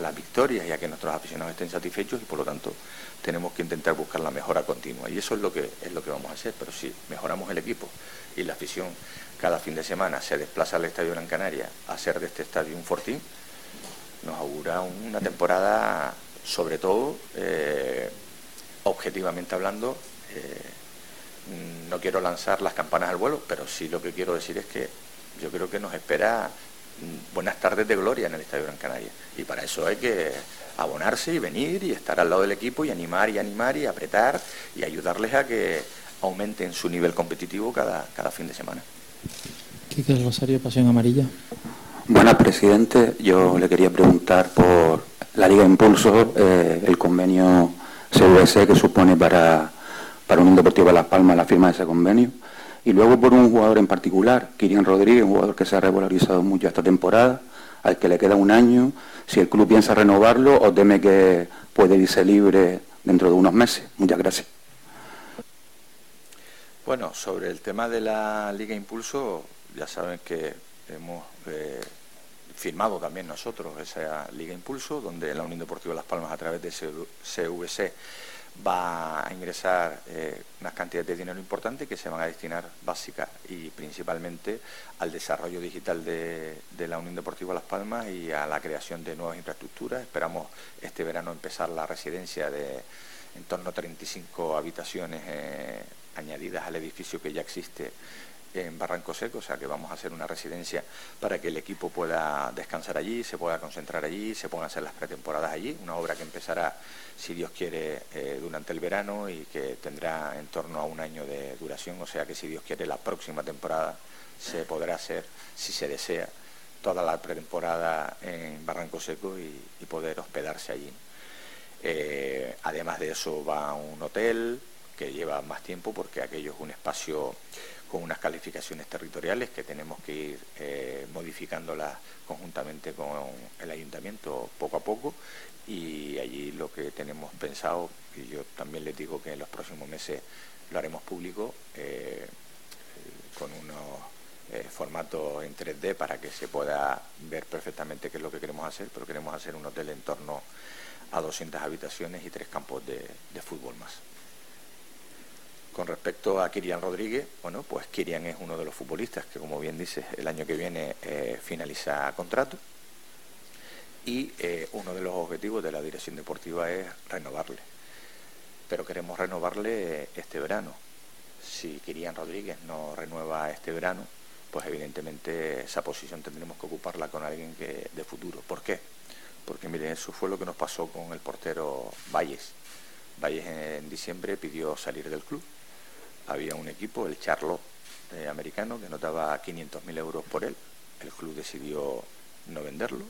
[SPEAKER 3] las victorias y a que nuestros aficionados estén satisfechos y por lo tanto tenemos que intentar buscar la mejora continua. Y eso es lo que es lo que vamos a hacer, pero si mejoramos el equipo y la afición cada fin de semana se desplaza al Estadio Gran Canaria a hacer de este estadio un fortín, nos augura una temporada sobre todo, eh, objetivamente hablando, eh, no quiero lanzar las campanas al vuelo, pero sí lo que quiero decir es que yo creo que nos espera mm, buenas tardes de gloria en el Estadio Gran Canaria. Y para eso hay que abonarse y venir y estar al lado del equipo y animar y animar y apretar y ayudarles a que aumenten su nivel competitivo cada, cada fin de semana.
[SPEAKER 8] Quique Rosario, Pasión Amarilla.
[SPEAKER 13] Buenas, presidente. Yo le quería preguntar por la Liga Impulso, eh, el convenio CVC que supone para, para Unión Deportiva Las Palmas la firma de ese convenio. Y luego por un jugador en particular, Kirian Rodríguez, un jugador que se ha regularizado mucho esta temporada, al que le queda un año, si el club piensa renovarlo o teme que puede irse libre dentro de unos meses. Muchas gracias.
[SPEAKER 3] Bueno, sobre el tema de la Liga Impulso, ya saben que hemos eh, firmado también nosotros esa Liga Impulso, donde la Unión Deportiva Las Palmas a través de CVC va a ingresar eh, unas cantidades de dinero importantes que se van a destinar básica y principalmente al desarrollo digital de, la Unión Deportiva Las Palmas y a la creación de nuevas infraestructuras. Esperamos este verano empezar la residencia de en torno a 35 habitaciones eh, añadidas al edificio que ya existe en Barranco Seco, o sea que vamos a hacer una residencia para que el equipo pueda descansar allí, se pueda concentrar allí, se puedan hacer las pretemporadas allí, una obra que empezará, si Dios quiere, eh, durante el verano y que tendrá en torno a un año de duración, o sea que si Dios quiere la próxima temporada se podrá hacer, si se desea, toda la pretemporada en Barranco Seco y poder hospedarse allí. Eh, además de eso va un hotel que lleva más tiempo porque aquello es un espacio con unas calificaciones territoriales que tenemos que ir eh, modificándolas conjuntamente con el ayuntamiento poco a poco y allí lo que tenemos pensado, y yo también les digo que en los próximos meses lo haremos público, eh, con unos formatos en 3D para que se pueda ver perfectamente qué es lo que queremos hacer, pero queremos hacer un hotel en torno a 200 habitaciones y tres campos de, fútbol más. Con respecto a Kirian Rodríguez, bueno, pues Kirian es uno de los futbolistas que, como bien dices, el año que viene eh, finaliza contrato y eh, uno de los objetivos de la dirección deportiva es renovarle. Pero queremos renovarle este verano. Si Kirian Rodríguez no renueva este verano, pues evidentemente esa posición tendremos que ocuparla con alguien de futuro. ¿Por qué? porque miren, eso fue lo que nos pasó con el portero Valles. Valles en diciembre pidió salir del club. Había un equipo, el Charlo eh, americano, que notaba 500.000 euros por él. El club decidió no venderlo,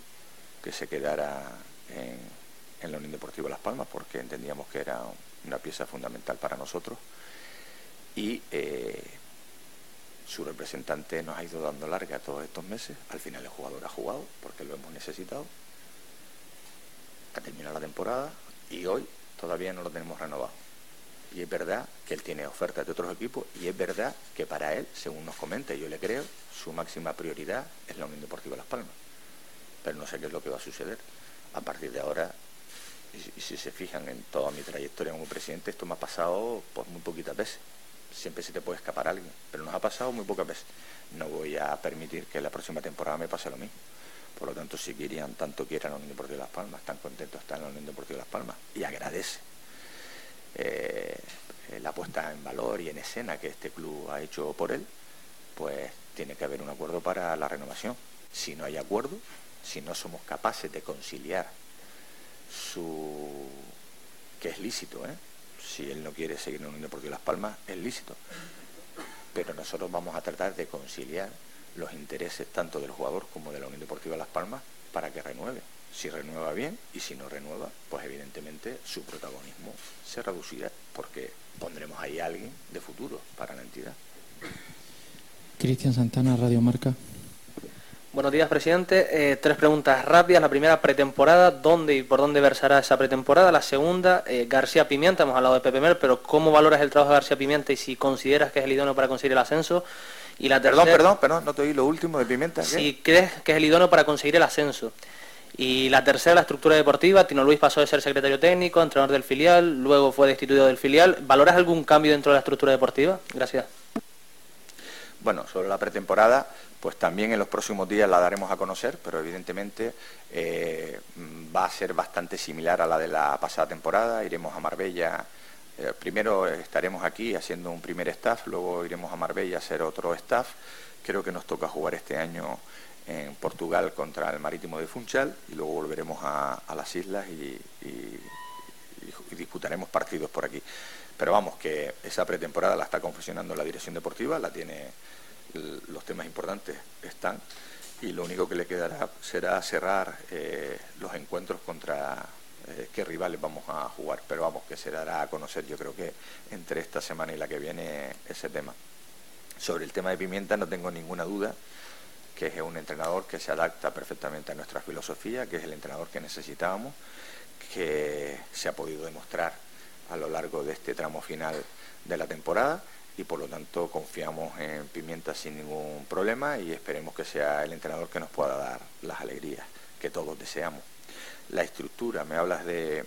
[SPEAKER 3] que se quedara en, la Unión Deportiva Las Palmas, porque entendíamos que era una pieza fundamental para nosotros. Y eh, su representante nos ha ido dando larga todos estos meses. Al final el jugador ha jugado, porque lo hemos necesitado ha terminado la temporada y hoy todavía no lo tenemos renovado. Y es verdad que él tiene ofertas de otros equipos y es verdad que para él, según nos comenta yo le creo, su máxima prioridad es la Unión Deportiva Las Palmas. Pero no sé qué es lo que va a suceder. A partir de ahora, y, si se fijan en toda mi trayectoria como presidente, esto me ha pasado por muy poquitas veces. Siempre se te puede escapar alguien, pero nos ha pasado muy pocas veces. No voy a permitir que la próxima temporada me pase lo mismo. Por lo tanto, si querían, tanto quieran la Unión Deportiva de Las Palmas, tan contentos están en la Unión Deportiva de Las Palmas y agradece eh, la puesta en valor y en escena que este club ha hecho por él, pues tiene que haber un acuerdo para la renovación. Si no hay acuerdo, si no somos capaces de conciliar su que es lícito, ¿eh? si él no quiere seguir en la Unión Deportiva de Las Palmas, es lícito. Pero nosotros vamos a tratar de conciliar los intereses tanto del jugador como de la Unión Deportiva Las Palmas para que renueve. Si renueva bien y si no renueva, pues evidentemente su protagonismo se reducirá porque pondremos ahí a alguien de futuro para la entidad.
[SPEAKER 8] Cristian Santana, Radio Marca.
[SPEAKER 12] Buenos días, presidente. Eh, tres preguntas rápidas. La primera, pretemporada. ¿Dónde y por dónde versará esa pretemporada? La segunda, eh, García Pimienta. Hemos hablado de Pepe Mer, pero ¿cómo valoras el trabajo de García Pimienta y si consideras que es el idóneo para conseguir el ascenso?
[SPEAKER 3] Y la perdón, perdón, perdón, no te oí lo último de Pimienta.
[SPEAKER 12] Si crees que es el idóneo para conseguir el ascenso. Y la tercera, la estructura deportiva. Tino Luis pasó de ser secretario técnico, entrenador del filial, luego fue destituido del filial. ¿Valoras algún cambio dentro de la estructura deportiva? Gracias.
[SPEAKER 3] Bueno, sobre la pretemporada, pues también en los próximos días la daremos a conocer, pero evidentemente eh, va a ser bastante similar a la de la pasada temporada. Iremos a Marbella eh, primero estaremos aquí haciendo un primer staff, luego iremos a Marbella a hacer otro staff. Creo que nos toca jugar este año en Portugal contra el Marítimo de Funchal y luego volveremos a, las islas y, disputaremos partidos por aquí. Pero vamos, que esa pretemporada la está confeccionando la dirección deportiva, la tiene, los temas importantes están y lo único que le quedará será cerrar eh, los encuentros contra eh, qué rivales vamos a jugar, pero vamos, que se dará a conocer yo creo que entre esta semana y la que viene ese tema. Sobre el tema de Pimienta no tengo ninguna duda que es un entrenador que se adapta perfectamente a nuestra filosofía, que es el entrenador que necesitábamos, que se ha podido demostrar a lo largo de este tramo final de la temporada y por lo tanto confiamos en Pimienta sin ningún problema y esperemos que sea el entrenador que nos pueda dar las alegrías que todos deseamos. La estructura, me hablas de,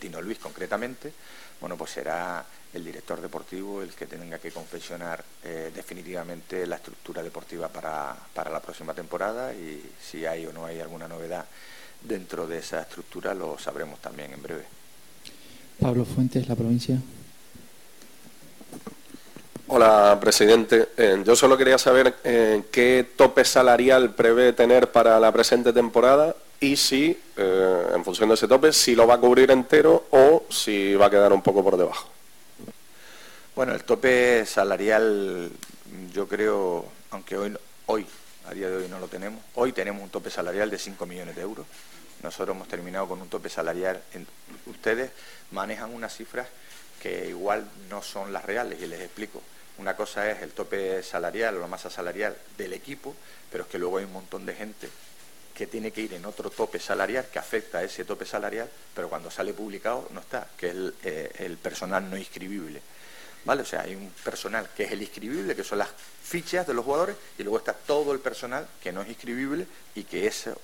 [SPEAKER 3] Tino Luis concretamente, bueno, pues será el director deportivo el que tenga que confeccionar eh, definitivamente la estructura deportiva para, para la próxima temporada y si hay o no hay alguna novedad dentro de esa estructura lo sabremos también en breve.
[SPEAKER 8] Pablo Fuentes, la provincia.
[SPEAKER 14] Hola, presidente. Eh, yo solo quería saber eh, qué tope salarial prevé tener para la presente temporada y si, eh, en función de ese tope, si lo va a cubrir entero o si va a quedar un poco por debajo.
[SPEAKER 3] Bueno, el tope salarial, yo creo, aunque hoy, hoy, a día de hoy no lo tenemos, hoy tenemos un tope salarial de 5 millones de euros. Nosotros hemos terminado con un tope salarial. ustedes manejan unas cifras que igual no son las reales y les explico. Una cosa es el tope salarial o la masa salarial del equipo, pero es que luego hay un montón de gente que tiene que ir en otro tope salarial que afecta a ese tope salarial, pero cuando sale publicado no está, que es el, eh, personal no inscribible. ¿Vale? O sea, hay un personal que es el inscribible, que son las fichas de los jugadores, y luego está todo el personal que no es inscribible y que ese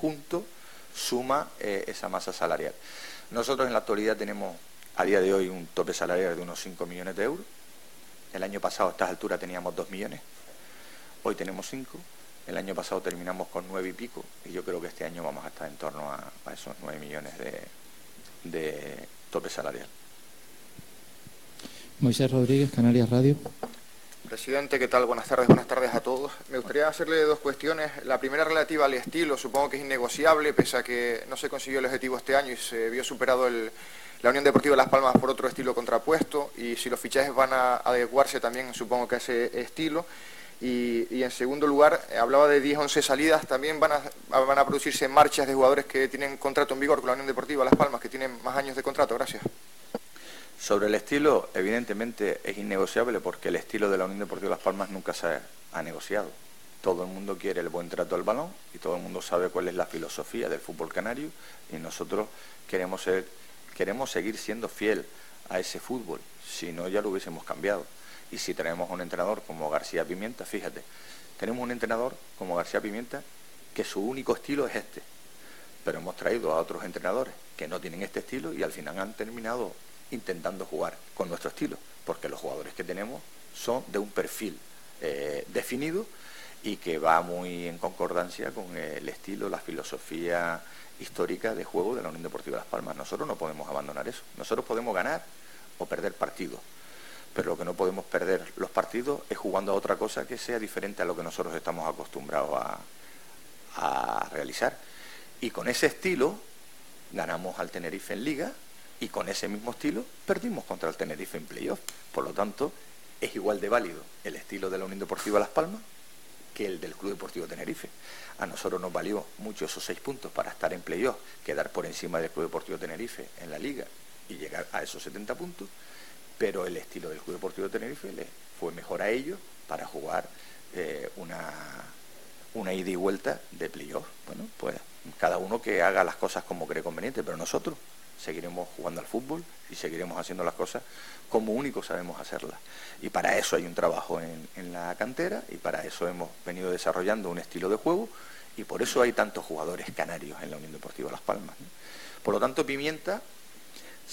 [SPEAKER 3] junto suma eh, esa masa salarial. Nosotros en la actualidad tenemos a día de hoy un tope salarial de unos 5 millones de euros el año pasado a estas alturas teníamos 2 millones, hoy tenemos 5. El año pasado terminamos con 9 y pico y yo creo que este año vamos a estar en torno a, esos 9 millones de, de tope salarial.
[SPEAKER 8] Moisés Rodríguez, Canarias Radio.
[SPEAKER 15] Presidente, ¿qué tal? Buenas tardes, buenas tardes a todos. Me gustaría hacerle dos cuestiones. La primera relativa al estilo, supongo que es innegociable, pese a que no se consiguió el objetivo este año y se vio superado el, la Unión Deportiva Las Palmas por otro estilo contrapuesto y si los fichajes van a adecuarse también supongo que a ese estilo. Y, en segundo lugar, eh, hablaba de 10-11 salidas, también van a, van a producirse marchas de jugadores que tienen contrato en vigor con la Unión Deportiva Las Palmas, que tienen más años de contrato. Gracias.
[SPEAKER 3] Sobre el estilo, evidentemente es innegociable porque el estilo de la Unión Deportiva Las Palmas nunca se ha negociado. Todo el mundo quiere el buen trato al balón y todo el mundo sabe cuál es la filosofía del fútbol canario y nosotros queremos ser queremos seguir siendo fiel a ese fútbol, si no ya lo hubiésemos cambiado. Y si tenemos un entrenador como García Pimienta, fíjate, tenemos un entrenador como García Pimienta que su único estilo es este, pero hemos traído a otros entrenadores que no tienen este estilo y al final han terminado intentando jugar con nuestro estilo, porque los jugadores que tenemos son de un perfil eh, definido y que va muy en concordancia con el estilo, la filosofía histórica de juego de la Unión Deportiva Las Palmas. Nosotros no podemos abandonar eso. Nosotros podemos ganar o perder partidos, pero lo que no podemos perder los partidos es jugando a otra cosa que sea diferente a lo que nosotros estamos acostumbrados a, a realizar. Y con ese estilo ganamos al Tenerife en liga y con ese mismo estilo perdimos contra el Tenerife en playoff. Por lo tanto, es igual de válido el estilo de la Unión Deportiva Las Palmas que el del Club Deportivo Tenerife. A nosotros nos valió mucho esos seis puntos para estar en playoff, quedar por encima del Club Deportivo Tenerife en la liga y llegar a esos 70 puntos, pero el estilo del Club Deportivo Tenerife le fue mejor a ellos para jugar eh, una, ida y vuelta de playoff. Bueno, pues cada uno que haga las cosas como cree conveniente, pero nosotros seguiremos jugando al fútbol y seguiremos haciendo las cosas como únicos sabemos hacerlas. Y para eso hay un trabajo en, la cantera y para eso hemos venido desarrollando un estilo de juego y por eso hay tantos jugadores canarios en la Unión Deportiva Las Palmas. Por lo tanto, Pimienta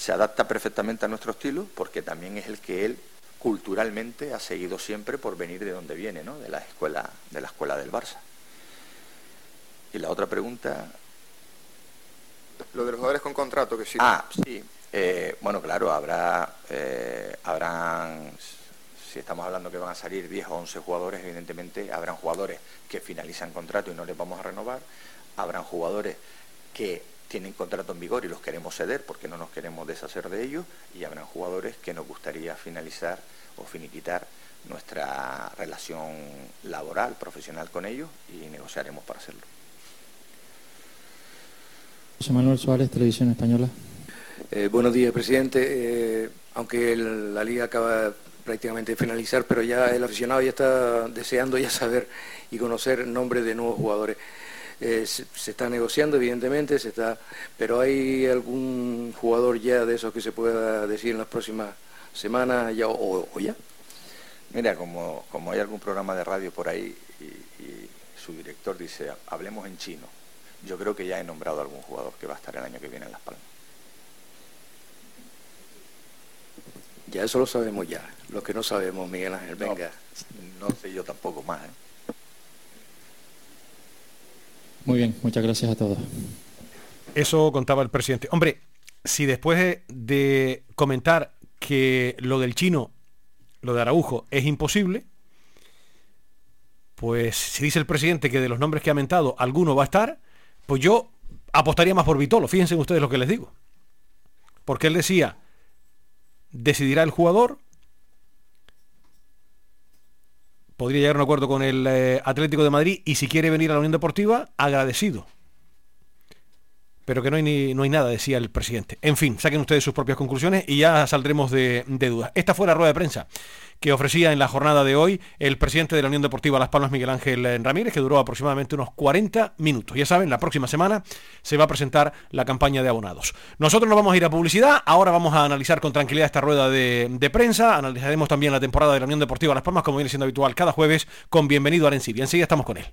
[SPEAKER 3] se adapta perfectamente a nuestro estilo porque también es el que él culturalmente ha seguido siempre por venir de donde viene, ¿no? de, la escuela, de la escuela del Barça. Y la otra pregunta
[SPEAKER 15] lo de los jugadores con contrato, que sí.
[SPEAKER 3] Ah, sí. Eh, bueno, claro, habrá, eh, habrán, si estamos hablando que van a salir 10 o 11 jugadores, evidentemente habrán jugadores que finalizan contrato y no les vamos a renovar, habrán jugadores que tienen contrato en vigor y los queremos ceder porque no nos queremos deshacer de ellos y habrán jugadores que nos gustaría finalizar o finiquitar nuestra relación laboral, profesional con ellos y negociaremos para hacerlo.
[SPEAKER 8] José Manuel Suárez, Televisión Española.
[SPEAKER 16] Eh, buenos días, presidente. Eh, aunque la Liga acaba prácticamente finalizar, pero ya el aficionado ya está deseando ya saber y conocer el nombre de nuevos jugadores. Eh, se, está negociando, evidentemente, se está, pero hay algún jugador ya de esos que se pueda decir en las próximas semanas ya o, ya.
[SPEAKER 3] Mira, como, como hay algún programa de radio por ahí y, su director dice, hablemos en chino, yo creo que ya he nombrado a algún jugador que va a estar el año que viene en Las Palmas.
[SPEAKER 16] Ya eso lo sabemos ya. Lo que no sabemos, Miguel Ángel, venga.
[SPEAKER 3] No, sé yo tampoco más. ¿eh?
[SPEAKER 8] Muy bien, muchas gracias a todos.
[SPEAKER 2] Eso contaba el presidente. Hombre, si después de comentar que lo del chino, lo de Araujo, es imposible, pues si dice el presidente que de los nombres que ha mentado alguno va a estar, pues yo apostaría más por Vitolo. Fíjense ustedes lo que les digo. Porque él decía, decidirá el jugador. Podría llegar a un acuerdo con el eh, Atlético de Madrid y si quiere venir a la Unión Deportiva, agradecido pero que no hay, ni, no hay nada, decía el presidente. En fin, saquen ustedes sus propias conclusiones y ya saldremos de, dudas. Esta fue la rueda de prensa que ofrecía en la jornada de hoy el presidente de la Unión Deportiva Las Palmas, Miguel Ángel Ramírez, que duró aproximadamente unos 40 minutos. Ya saben, la próxima semana se va a presentar la campaña de abonados. Nosotros nos vamos a ir a publicidad, ahora vamos a analizar con tranquilidad esta rueda de, de prensa, analizaremos también la temporada de la Unión Deportiva Las Palmas, como viene siendo habitual cada jueves, con Bienvenido a Arencibia. Enseguida estamos con él.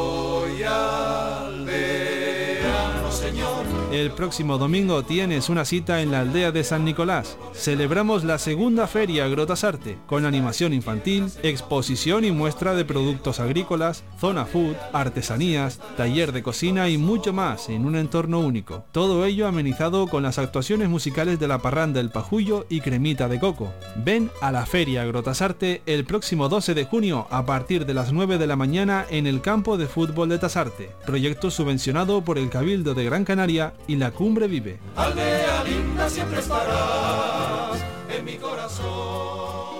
[SPEAKER 5] El próximo domingo tienes una cita en la aldea de San Nicolás. Celebramos la segunda feria Grotasarte, con animación infantil, exposición y muestra de productos agrícolas, zona food, artesanías, taller de cocina y mucho más en un entorno único. Todo ello amenizado con las actuaciones musicales de la parranda El Pajullo y Cremita de Coco. Ven a la feria Grotasarte el próximo 12 de junio a partir de las 9 de la mañana en el campo de fútbol de Tasarte, proyecto subvencionado por el Cabildo de Gran Canaria y la cumbre vive.
[SPEAKER 17] Aldea linda siempre estarás en mi corazón.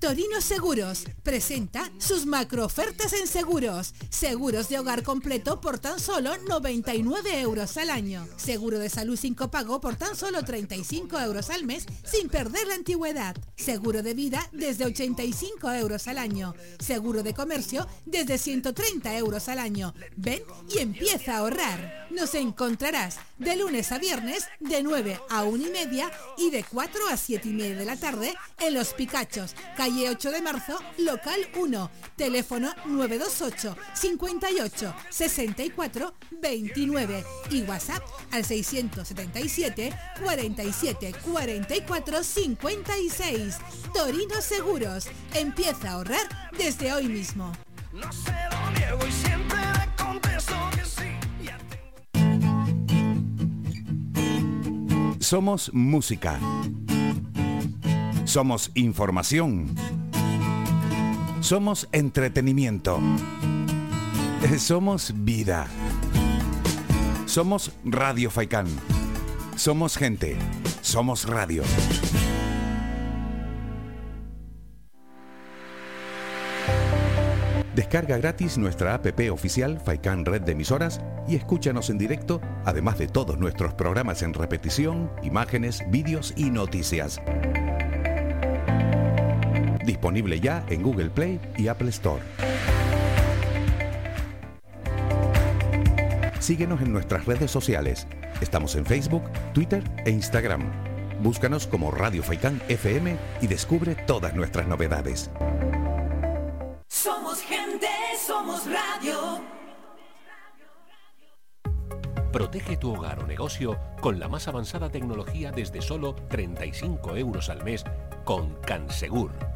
[SPEAKER 4] Torino Seguros presenta sus macro ofertas en seguros. Seguros de hogar completo por tan solo 99 euros al año. Seguro de salud sin copago por tan solo 35 euros al mes sin perder la antigüedad. Seguro de vida desde 85 euros al año. Seguro de comercio desde 130 euros al año. Ven y empieza a ahorrar. Nos encontrarás de lunes a viernes de 9 a 1 y media y de 4 a 7 y media de la tarde en Los Picachos, 8 de marzo, local 1, teléfono 928 58 64 29 y WhatsApp al 677 47 44 56. Torino Seguros, empieza a ahorrar desde hoy mismo. No se lo niego y siempre
[SPEAKER 1] que sí. Somos música. Somos información. Somos entretenimiento. Somos vida. Somos Radio Faikán. Somos gente. Somos radio. Descarga gratis nuestra app oficial Faikan Red de Emisoras y escúchanos en directo, además de todos nuestros programas en repetición, imágenes, vídeos y noticias. Disponible ya en Google Play y Apple Store. Síguenos en nuestras redes sociales. Estamos en Facebook, Twitter e Instagram. Búscanos como Radio Faikán FM y descubre todas nuestras novedades.
[SPEAKER 17] Somos gente, somos radio.
[SPEAKER 7] Protege tu hogar o negocio con la más avanzada tecnología desde solo 35 euros al mes con Cansegur.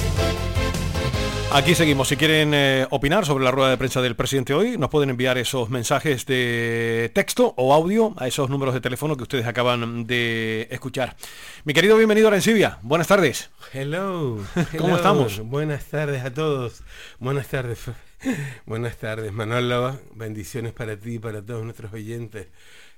[SPEAKER 2] Aquí seguimos. Si quieren eh, opinar sobre la rueda de prensa del presidente hoy, nos pueden enviar esos mensajes de texto o audio a esos números de teléfono que ustedes acaban de escuchar. Mi querido bienvenido a Arancibia. Buenas tardes.
[SPEAKER 18] Hello. *laughs*
[SPEAKER 2] ¿Cómo
[SPEAKER 18] hello.
[SPEAKER 2] estamos?
[SPEAKER 18] Buenas tardes a todos. Buenas tardes. *laughs* Buenas tardes, Manolo. Bendiciones para ti y para todos nuestros oyentes.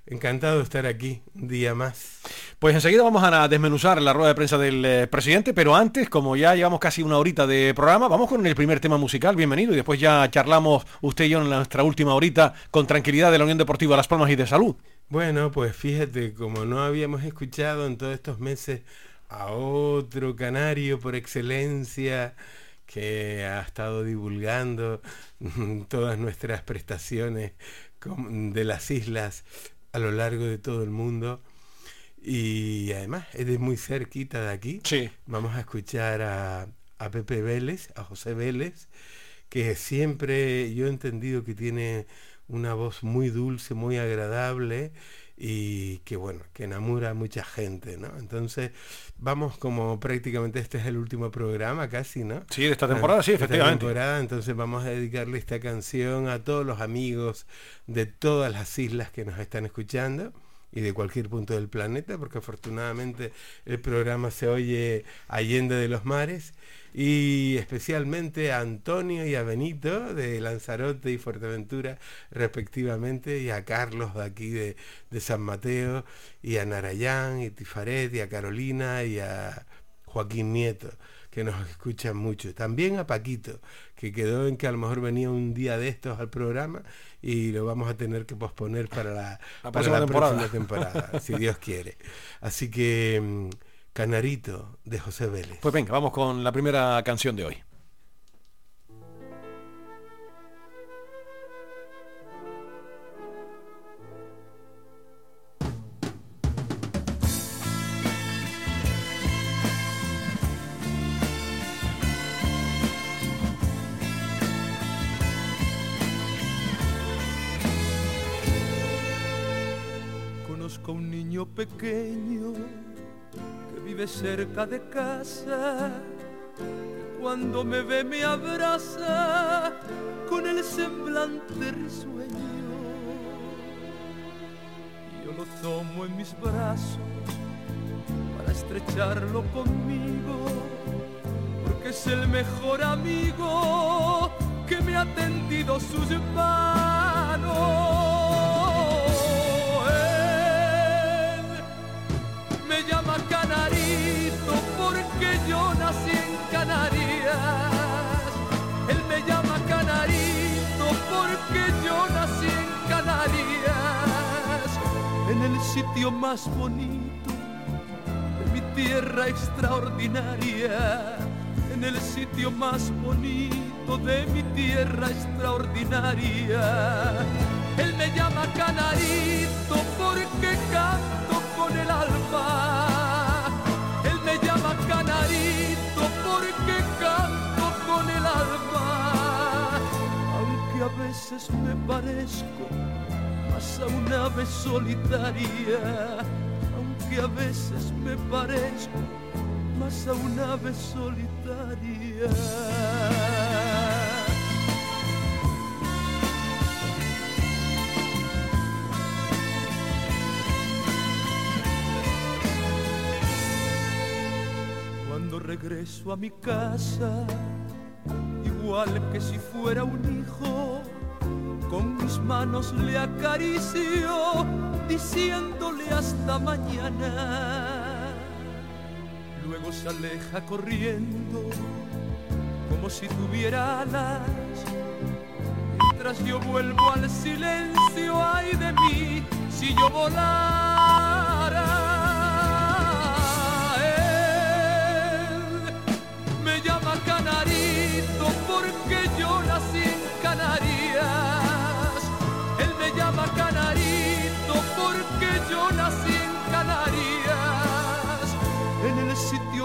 [SPEAKER 18] Encantado de estar aquí un día más.
[SPEAKER 2] Pues enseguida vamos a desmenuzar la rueda de prensa del eh, presidente, pero antes, como ya llevamos casi una horita de programa, vamos con el primer tema musical, bienvenido, y después ya charlamos usted y yo en nuestra última horita con tranquilidad de la Unión Deportiva Las Palmas y de Salud.
[SPEAKER 18] Bueno, pues fíjate, como no habíamos escuchado en todos estos meses a otro canario por excelencia que ha estado divulgando *laughs* todas nuestras prestaciones de las islas a lo largo de todo el mundo. Y además es de muy cerquita de aquí.
[SPEAKER 2] Sí.
[SPEAKER 18] Vamos a escuchar a, a Pepe Vélez, a José Vélez, que siempre yo he entendido que tiene una voz muy dulce, muy agradable y que bueno, que enamora a mucha gente, ¿no? Entonces, vamos como prácticamente este es el último programa casi, ¿no?
[SPEAKER 2] Sí, de esta temporada, sí,
[SPEAKER 18] De esta
[SPEAKER 2] efectivamente.
[SPEAKER 18] temporada, entonces vamos a dedicarle esta canción a todos los amigos de todas las islas que nos están escuchando y de cualquier punto del planeta, porque afortunadamente el programa se oye allende de los mares, y especialmente a Antonio y a Benito de Lanzarote y Fuerteventura respectivamente, y a Carlos de aquí de, de San Mateo, y a Narayán y Tifaret, y a Carolina y a Joaquín Nieto que nos escuchan mucho. También a Paquito, que quedó en que a lo mejor venía un día de estos al programa y lo vamos a tener que posponer para la, para
[SPEAKER 2] próxima
[SPEAKER 18] la
[SPEAKER 2] temporada.
[SPEAKER 18] próxima temporada, si *laughs* Dios quiere. Así que mm, Canarito de José Vélez.
[SPEAKER 2] Pues venga, vamos con la primera canción de hoy.
[SPEAKER 19] Pequeño que vive cerca de casa, cuando me ve me abraza con el semblante risueño. Yo lo tomo en mis brazos para estrecharlo conmigo, porque es el mejor amigo que me ha tendido sus manos. Yo nací en Canarias. Él me llama Canarito porque yo nací en Canarias, en el sitio más bonito de mi tierra extraordinaria, en el sitio más bonito de mi tierra extraordinaria. Él me llama Canarito porque canto con el alma. Porque canto con el alma. Aunque a veces me parezco más a un ave solitaria, aunque a veces me parezco más a un ave solitaria. A mi casa, igual que si fuera un hijo, con mis manos le acaricio, diciéndole hasta mañana. Luego se aleja corriendo, como si tuviera alas. Mientras yo vuelvo al silencio, ay de mí, si yo volara.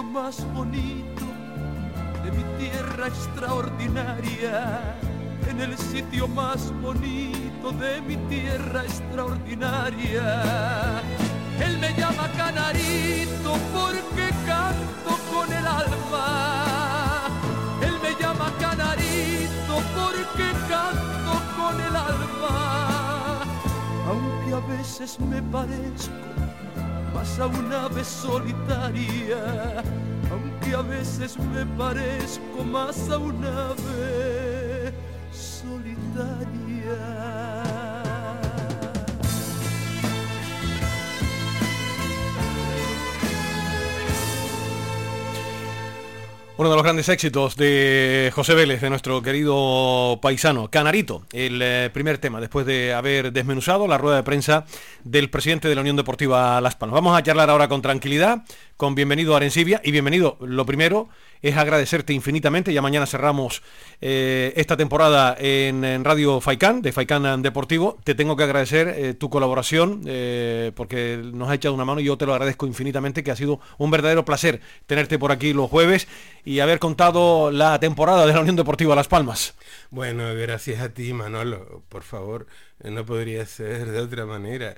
[SPEAKER 19] Más bonito de mi tierra extraordinaria, en el sitio más bonito de mi tierra extraordinaria. Él me llama canarito porque canto con el alma. Él me llama canarito porque canto con el alma. Aunque a veces me parezco más a una ave solitaria, aunque a veces me parezco más a una ave
[SPEAKER 2] Uno de los grandes éxitos de José Vélez, de nuestro querido paisano, Canarito, el eh, primer tema, después de haber desmenuzado la rueda de prensa del presidente de la Unión Deportiva Las Palmas. Vamos a charlar ahora con tranquilidad, con bienvenido a Arencibia y bienvenido, lo primero, es agradecerte infinitamente. Ya mañana cerramos eh, esta temporada en, Radio Faicán, de Faicán Deportivo. Te tengo que agradecer eh, tu colaboración eh, porque nos ha echado una mano y yo te lo agradezco infinitamente, que ha sido un verdadero placer tenerte por aquí los jueves y haber contado la temporada de la Unión Deportiva Las Palmas.
[SPEAKER 18] Bueno, gracias a ti, Manolo. Por favor, no podría ser de otra manera.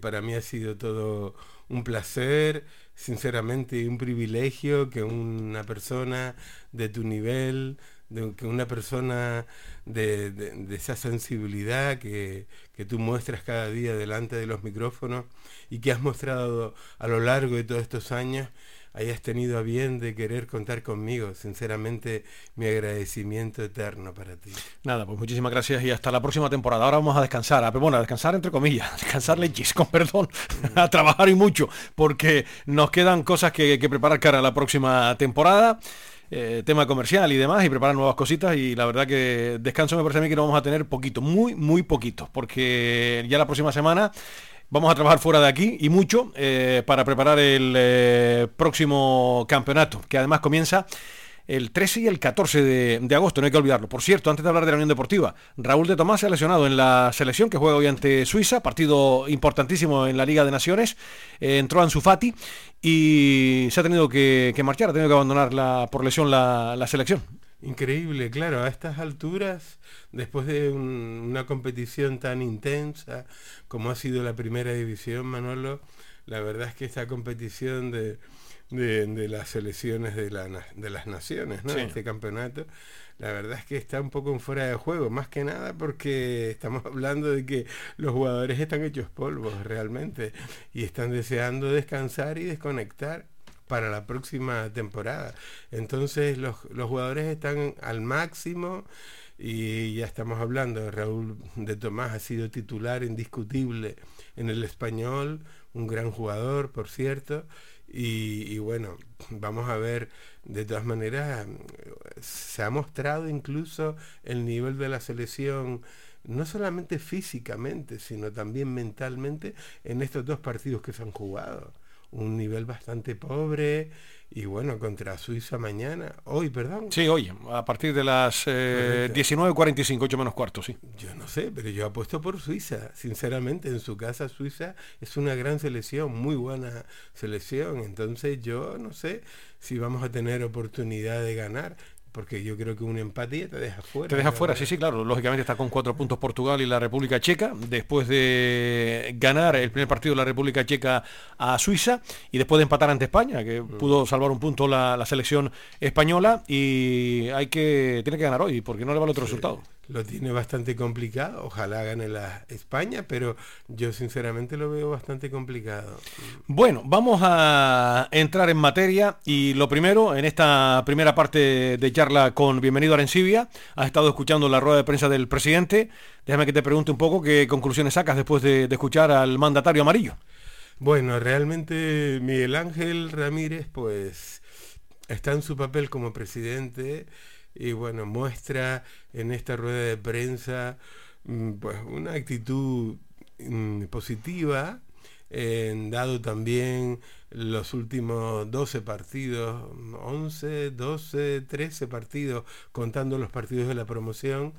[SPEAKER 18] para mí ha sido todo un placer sinceramente un privilegio que una persona de tu nivel, de, que una persona de, esa sensibilidad que, que, tú muestras cada día delante de los micrófonos y que has mostrado a lo largo de todos estos años, hayas tenido a bien de querer contar conmigo. Sinceramente, mi agradecimiento eterno para ti.
[SPEAKER 2] Nada, pues muchísimas gracias y hasta la próxima temporada. Ahora vamos a descansar, a, bueno, a descansar entre comillas, *laughs* a descansar lechis, con perdón, a trabajar y mucho, porque nos quedan cosas que, que preparar cara a la próxima temporada. Eh, tema comercial y demás y preparar nuevas cositas y la verdad que descanso me parece a mí que no vamos a tener poquito, muy, muy poquito, porque ya la próxima semana Vamos a trabajar fuera de aquí y mucho eh, para preparar el eh, próximo campeonato, que además comienza el 13 y el 14 de, agosto, no hay que olvidarlo. Por cierto, antes de hablar de la Unión Deportiva, Raúl de Tomás se ha lesionado en la selección que juega hoy ante Suiza, partido importantísimo en la Liga de Naciones. Eh, entró Ansu Fati y se ha tenido que, marchar, ha tenido que abandonar por lesión la selección.
[SPEAKER 18] Increíble, claro, a estas alturas, después de una competición tan intensa como ha sido la primera división, Manolo, la verdad es que esta competición de, de, las selecciones de, la, de las naciones, ¿no? Este campeonato, la verdad es que está un poco en fuera de juego, más que nada porque estamos hablando de que los jugadores están hechos polvos realmente y están deseando descansar y desconectar para la próxima temporada. Entonces los, jugadores están al máximo y ya estamos hablando, Raúl de Tomás ha sido titular indiscutible en el español, un gran jugador, por cierto, y, bueno, vamos a ver, de todas maneras, se ha mostrado incluso el nivel de la selección, no solamente físicamente, sino también mentalmente en estos dos partidos que se han jugado un nivel bastante pobre y bueno, contra Suiza mañana, hoy, perdón.
[SPEAKER 2] Sí, hoy, a partir de las eh, 19.45, 8 menos cuarto, sí.
[SPEAKER 18] Yo no sé, pero yo apuesto por Suiza, sinceramente, en su casa Suiza es una gran selección, muy buena selección, entonces yo no sé si vamos a tener oportunidad de ganar porque yo creo que un empate te deja fuera.
[SPEAKER 2] Te deja fuera, sí, sí, claro. Lógicamente está con cuatro puntos Portugal y la República Checa, después de ganar el primer partido de la República Checa a Suiza y después de empatar ante España, que mm. pudo salvar un punto la, selección española y hay que tiene que ganar hoy, porque no le vale otro resultado
[SPEAKER 18] lo tiene bastante complicado. Ojalá gane la España, pero yo sinceramente lo veo bastante complicado.
[SPEAKER 2] Bueno, vamos a entrar en materia y lo primero, en esta primera parte de charla con Bienvenido a Arencibia, has estado escuchando la rueda de prensa del presidente. Déjame que te pregunte un poco qué conclusiones sacas después de, de escuchar al mandatario amarillo.
[SPEAKER 18] Bueno, realmente Miguel Ángel Ramírez, pues está en su papel como presidente y bueno, muestra en esta rueda de prensa mm, pues una actitud mm, positiva, dado también los últimos 12 partidos, 11, 12, 13 partidos, contando los partidos de la promoción,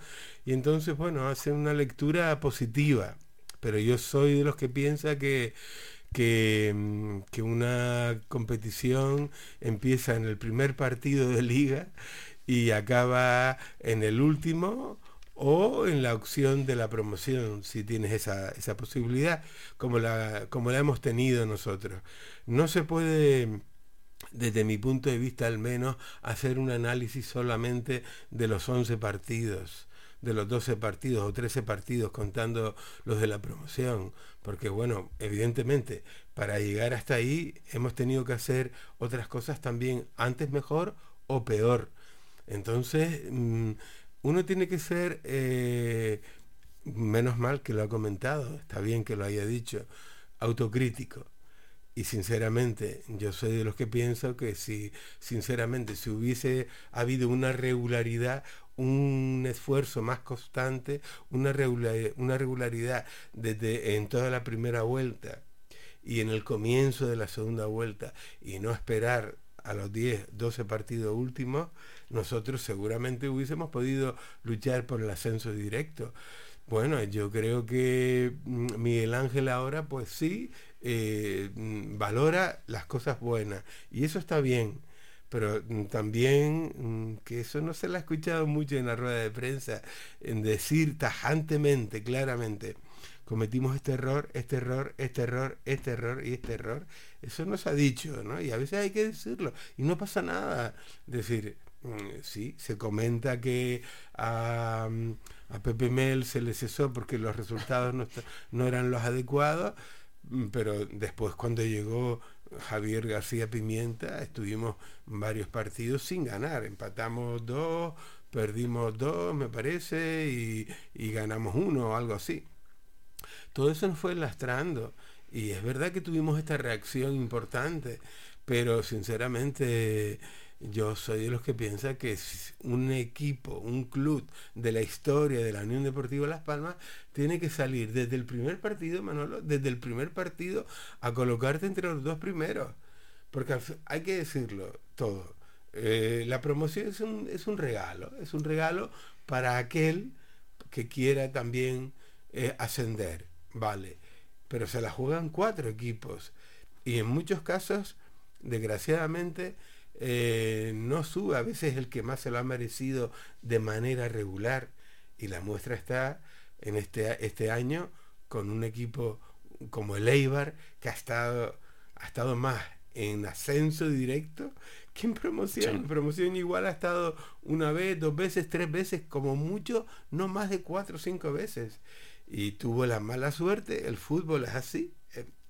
[SPEAKER 18] y entonces, bueno, hace una lectura positiva, pero yo soy de los que piensa que que, mm, que una competición empieza en el primer partido de liga y acaba en el último o en la opción de la promoción, si tienes esa, esa posibilidad, como la, como la hemos tenido nosotros. No se puede desde mi punto de vista al menos, hacer un análisis solamente de los 11 partidos, de los 12 partidos o 13 partidos contando los de la promoción, porque bueno, evidentemente, para llegar hasta ahí hemos tenido que hacer otras cosas también, antes mejor o peor. Entonces, mm, uno tiene que ser, eh, menos mal que lo ha comentado, está bien que lo haya dicho, autocrítico. Y sinceramente, yo soy de los que pienso que si, sinceramente, si hubiese habido una regularidad, un esfuerzo más constante, una regularidad, una regularidad desde en toda la primera vuelta y en el comienzo de la segunda vuelta, y no esperar a los 10, 12 partidos últimos, nosotros seguramente hubiésemos podido luchar por el ascenso directo. Bueno, yo creo que mm, Miguel Ángel ahora, pues sí, eh, mm, valora las cosas buenas y eso está bien. Pero mm, también que eso no se le ha escuchado mucho en la rueda de prensa, en decir tajantemente, claramente, cometimos este error, este error, este error, este error y este error. Eso no se ha dicho, ¿no? Y a veces hay que decirlo y no pasa nada. Decir, sí, se comenta que a, a Pepe Mel se le cesó porque los resultados no, no eran los adecuados, mm, pero después cuando llegó Javier García Pimienta estuvimos varios partidos sin ganar, empatamos dos, perdimos dos, me parece, y, y ganamos uno o algo así. Todo eso nos fue lastrando y es verdad que tuvimos esta reacción importante, pero sinceramente yo soy de los que piensa que un equipo, un club de la historia de la Unión Deportiva Las Palmas tiene que salir desde el primer partido, Manolo, desde el primer partido a colocarte entre los dos primeros. Porque hay que decirlo todo. Eh, la promoción es un, es un regalo, es un regalo para aquel que quiera también eh, ascender, vale. Pero se la juegan cuatro equipos. Y en muchos casos, desgraciadamente, eh, no sube, a veces el que más se lo ha merecido de manera regular. Y la muestra está en este, este año con un equipo como el Eibar, que ha estado, ha estado más en ascenso directo que en promoción. En promoción igual ha estado una vez, dos veces, tres veces, como mucho, no más de cuatro o cinco veces. Y tuvo la mala suerte, el fútbol es así,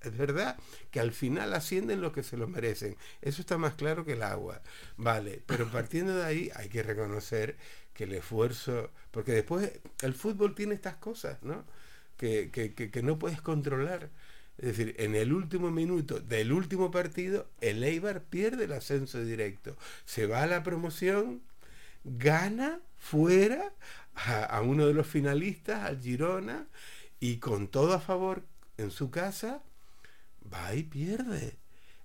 [SPEAKER 18] es verdad que al final ascienden los que se lo merecen. Eso está más claro que el agua. Vale, pero partiendo de ahí hay que reconocer que el esfuerzo, porque después el fútbol tiene estas cosas, ¿no? Que, que, que, no puedes controlar. Es decir, en el último minuto del último partido, el Eibar pierde el ascenso directo. Se va a la promoción, gana fuera a, a uno de los finalistas, al Girona, y con todo a favor en su casa, va y pierde.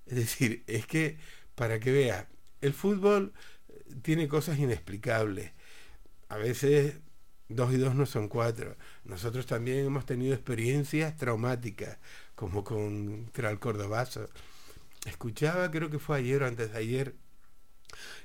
[SPEAKER 18] Es decir, es que, para que vea, el fútbol tiene cosas inexplicables. A veces dos y dos no son cuatro. Nosotros también hemos tenido experiencias traumáticas, como con el Cordobazo. Escuchaba, creo que fue ayer o antes de ayer,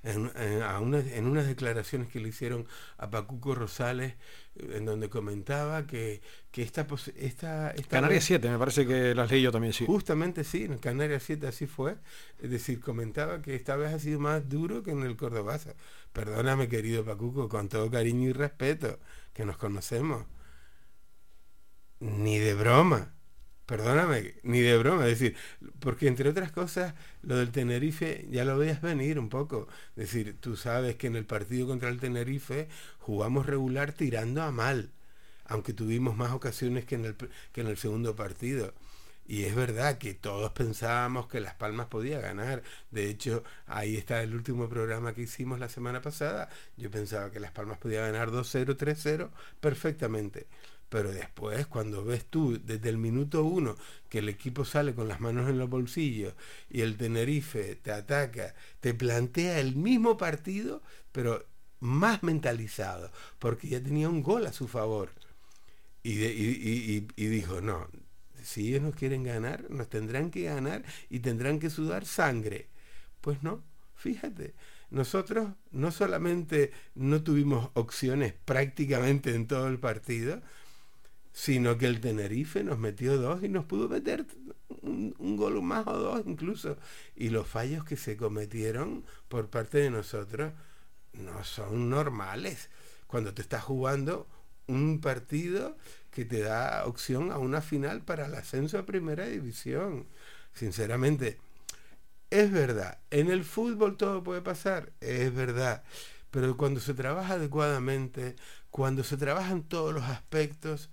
[SPEAKER 18] en, en unas declaraciones que le hicieron a Pacuco Rosales, eh, en donde comentaba que, que esta, esta, esta
[SPEAKER 2] Canarias 7, me parece que las leí yo también, sí.
[SPEAKER 18] Justamente sí, en Canarias 7 así fue. Es decir, comentaba que esta vez ha sido más duro que en el Cordobaza. Perdóname, querido Pacuco, con todo cariño y respeto, que nos conocemos. Ni de broma. Perdóname, ni de broma, es decir, porque entre otras cosas, lo del Tenerife ya lo veías venir un poco. Es decir, tú sabes que en el partido contra el Tenerife jugamos regular tirando a mal, aunque tuvimos más ocasiones que en el, que en el segundo partido. Y es verdad que todos pensábamos que Las Palmas podía ganar. De hecho, ahí está el último programa que hicimos la semana pasada. Yo pensaba que Las Palmas podía ganar 2-0, 3-0 perfectamente. Pero después, cuando ves tú desde el minuto uno que el equipo sale con las manos en los bolsillos y el Tenerife te ataca, te plantea el mismo partido, pero más mentalizado, porque ya tenía un gol a su favor. Y, dijo, no, si ellos nos quieren ganar, nos tendrán que ganar y tendrán que sudar sangre. Pues no, fíjate, nosotros no solamente no tuvimos opciones prácticamente en todo el partido, sino que el Tenerife nos metió dos y nos pudo meter un, gol más o dos incluso. Y los fallos que se cometieron por parte de nosotros no son normales. Cuando te estás jugando un partido que te da opción a una final para el ascenso a primera división. Sinceramente, es verdad, en el fútbol todo puede pasar, es verdad, pero cuando se trabaja adecuadamente, cuando se trabajan todos los aspectos,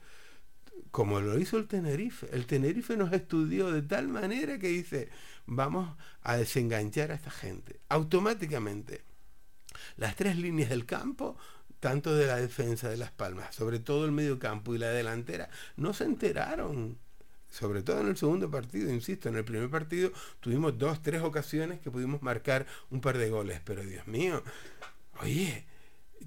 [SPEAKER 18] como lo hizo el Tenerife, el Tenerife nos estudió de tal manera que dice, vamos a desenganchar a esta gente, automáticamente. Las tres líneas del campo tanto de la defensa de Las Palmas, sobre todo el medio campo y la delantera, no se enteraron. Sobre todo en el segundo partido, insisto, en el primer partido tuvimos dos, tres ocasiones que pudimos marcar un par de goles, pero Dios mío, oye,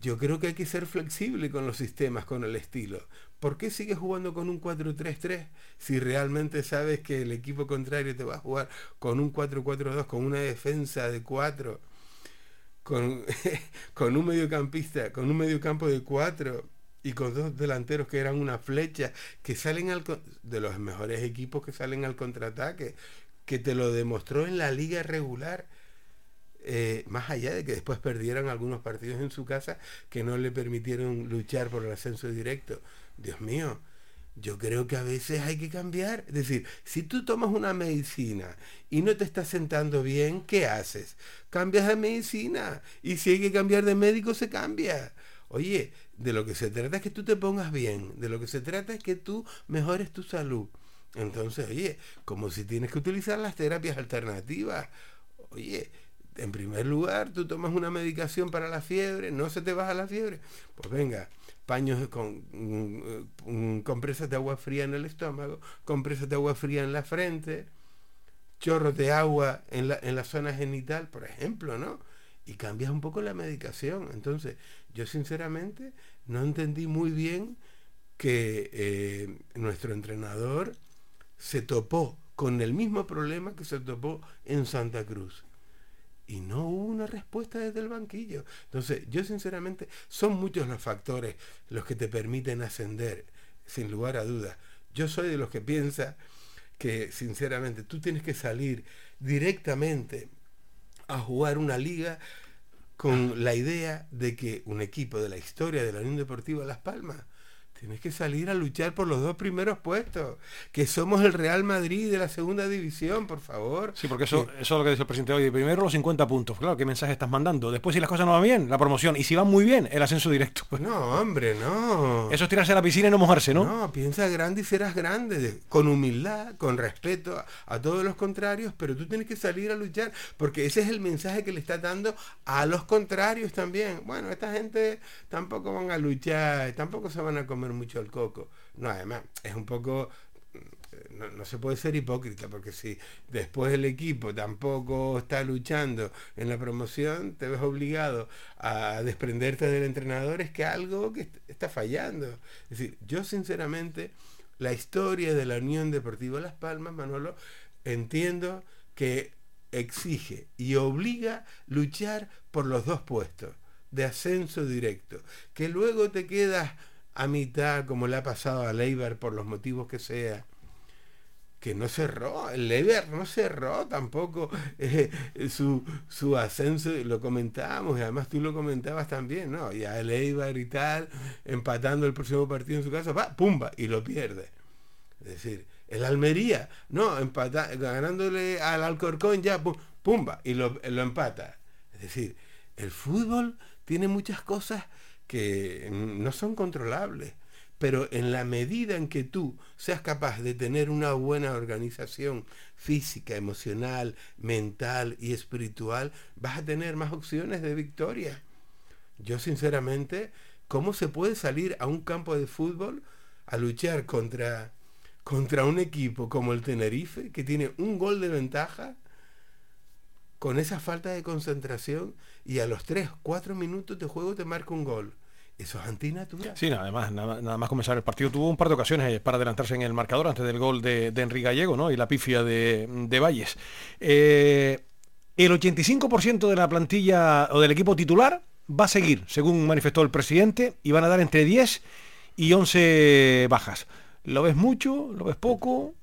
[SPEAKER 18] yo creo que hay que ser flexible con los sistemas, con el estilo. ¿Por qué sigues jugando con un 4-3-3 si realmente sabes que el equipo contrario te va a jugar con un 4-4-2, con una defensa de 4? *laughs* con, un mediocampista, con un mediocampo de cuatro y con dos delanteros que eran una flecha, que salen al, de los mejores equipos que salen al contraataque, que te lo demostró en la liga regular. Eh, más allá de que después perdieran algunos partidos en su casa que no le permitieron luchar por el ascenso directo. Dios mío, yo creo que a veces hay que cambiar. Es decir, si tú tomas una medicina y no te está sentando bien, ¿qué haces? Cambias de medicina. Y si hay que cambiar de médico, se cambia. Oye, de lo que se trata es que tú te pongas bien. De lo que se trata es que tú mejores tu salud. Entonces, oye, como si tienes que utilizar las terapias alternativas. Oye, en primer lugar, tú tomas una medicación para la fiebre, no se te baja la fiebre. Pues venga, paños con um, compresas de agua fría en el estómago, compresas de agua fría en la frente, chorros de agua en la, en zona genital, por ejemplo, ¿no? Y cambias un poco la medicación. Entonces, yo sinceramente no entendí muy bien que eh, nuestro entrenador se topó con el mismo problema que se topó en Santa Cruz y no hubo una respuesta desde el banquillo. Entonces, yo sinceramente, son muchos los factores los que te permiten ascender, sin lugar a dudas. Yo soy de los que piensa que, sinceramente, tú tienes que salir directamente a jugar una liga con la idea de que un equipo de la historia de la Unión Deportiva Las Palmas Tienes que salir a luchar por los dos primeros puestos, que somos el Real Madrid de la segunda división, por favor.
[SPEAKER 2] Sí, porque eso, eso es lo que dice el presidente hoy. Primero los 50 puntos, claro, ¿qué mensaje estás mandando? Después si las cosas no van bien, la promoción. Y si van muy bien, el ascenso directo. *laughs*
[SPEAKER 18] No, hombre, no.
[SPEAKER 2] Eso es tirarse a la piscina y no mojarse, ¿no?
[SPEAKER 18] No, piensa grande y serás grande, con humildad, con respeto a, a todos los contrarios, pero tú tienes que salir a luchar, porque ese es el mensaje que le está dando a los contrarios también. Bueno, esta gente tampoco van a luchar, tampoco se van a comer mucho el coco. No, además, es un poco mm, no, no, se puede ser hipócrita, porque si después el equipo tampoco está luchando en la promoción, te ves obligado a desprenderte del entrenador, es que algo que está fallando. Es decir, yo sinceramente, la historia de la Unión Deportiva Las Palmas, Manolo, entiendo que exige y obliga luchar por los dos puestos de ascenso directo, que luego te quedas a mitad, como le ha pasado a Leiber por los motivos que sea, que no cerró, el Leiber no cerró tampoco *laughs* eh, su, su ascenso, lo comentábamos, y además tú lo comentabas también, ¿no? Ya el Eibar y tal, empatando el próximo partido en su casa, va, pumba, y lo pierde. Es decir, el Almería, no, empata, ganándole al Alcorcón ya, pumba, y lo, lo empata. Es decir, el fútbol tiene muchas cosas que no son controlables. Pero en la medida en que tú seas capaz de tener una buena organización física, emocional, mental y espiritual, vas a tener más opciones de victoria. Yo sinceramente, ¿cómo se puede salir a un campo de fútbol a luchar contra, contra un equipo como el Tenerife, que tiene un gol de ventaja, con esa falta de concentración, y a los 3, 4 minutos de juego te marca un gol? Eso es antinatura.
[SPEAKER 2] Sí, además, nada, nada, más comenzar el partido tuvo un par de ocasiones para adelantarse en el marcador antes del gol de, de Enrique Gallego, ¿no? Y la pifia de, de Valles. Eh, el 85% de la plantilla o del equipo titular va a seguir, según manifestó el presidente, y van a dar entre 10 y 11 bajas. ¿Lo ves mucho? ¿Lo ves poco?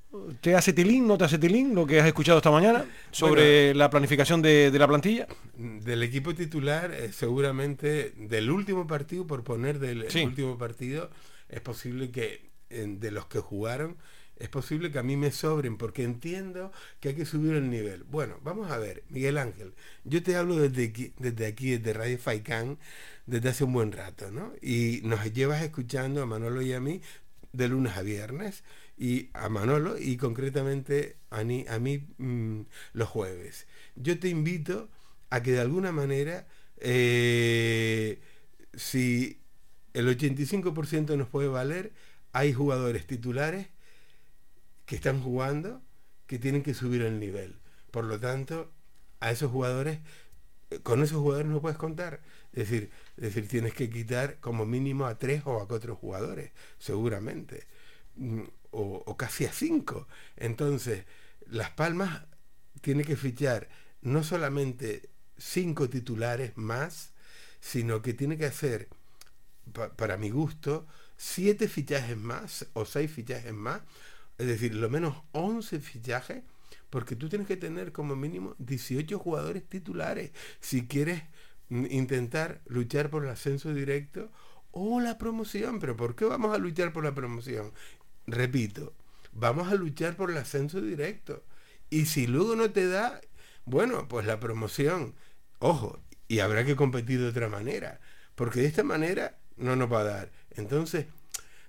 [SPEAKER 2] ¿Te hace tilín, no te hace tilín lo que has escuchado esta mañana sobre
[SPEAKER 18] Bueno.
[SPEAKER 2] la planificación de, de la plantilla?
[SPEAKER 18] Del equipo titular, eh, seguramente del último partido, por poner del
[SPEAKER 2] Sí.
[SPEAKER 18] último partido, es posible que de los que jugaron, es posible que a mí me sobren, porque entiendo que hay que subir el nivel. Bueno, vamos a ver, Miguel Ángel, yo te hablo desde aquí, desde aquí, desde Radio Faicán, desde hace un buen rato, ¿no? Y nos llevas escuchando a Manolo y a mí de lunes a viernes, y a Manolo, y concretamente a, mí mm, los jueves. Yo te invito a que de alguna manera, eh, si el 85% nos puede valer, hay jugadores titulares que están jugando que tienen que subir el nivel. Por lo tanto, a esos jugadores, con esos jugadores no puedes contar. Es decir, es decir, tienes que quitar como mínimo a tres o a cuatro jugadores, seguramente. O, casi a cinco. Entonces, Las Palmas tiene que fichar no solamente cinco titulares más, sino que tiene que hacer, pa- para mi gusto, siete fichajes más o seis fichajes más, es decir, lo menos 11 fichajes, porque tú tienes que tener como mínimo 18 jugadores titulares si quieres mm, intentar luchar por el ascenso directo o la promoción. Pero ¿por qué vamos a luchar por la promoción? Repito, vamos a luchar por el ascenso directo. Y si luego no te da, bueno, pues la promoción, ojo, y habrá que competir de otra manera, porque de esta manera no nos va a dar. Entonces,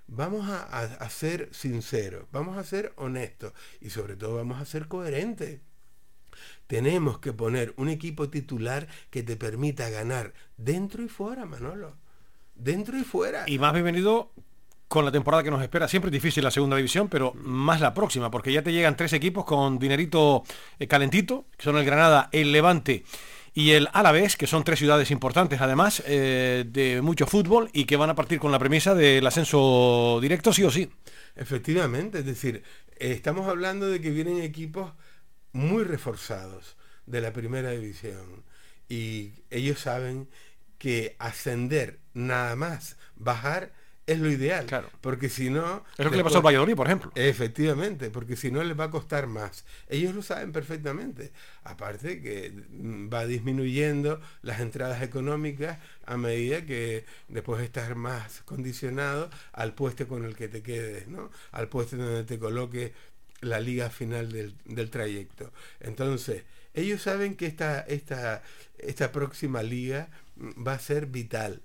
[SPEAKER 18] vamos a, a- a ser sinceros, vamos a ser honestos y sobre todo vamos a ser coherentes. Tenemos que poner un equipo titular que te permita ganar dentro y fuera, Manolo. Dentro y fuera.
[SPEAKER 2] Y más bienvenido con la temporada que nos espera. Siempre es difícil la segunda división, pero más la próxima, porque ya te llegan tres equipos con dinerito eh, calentito, que son el Granada, el Levante y el Alavés, que son tres ciudades importantes además eh, de mucho fútbol y que van a partir con la premisa del ascenso directo sí o sí.
[SPEAKER 18] Efectivamente, es decir, estamos hablando de que vienen equipos muy reforzados de la primera división y ellos saben que ascender nada más, bajar es lo ideal, porque si no...
[SPEAKER 2] Es lo que le pasó al Valladolid, por ejemplo.
[SPEAKER 18] Efectivamente, porque si no les va a costar más. Ellos lo saben perfectamente. Aparte que mm, va disminuyendo las entradas económicas a medida que después estás más condicionado al puesto con el que te quedes, ¿no? Al puesto donde te coloque la liga final del, del trayecto. Entonces, ellos saben que esta, esta, esta próxima liga mm, va a ser vital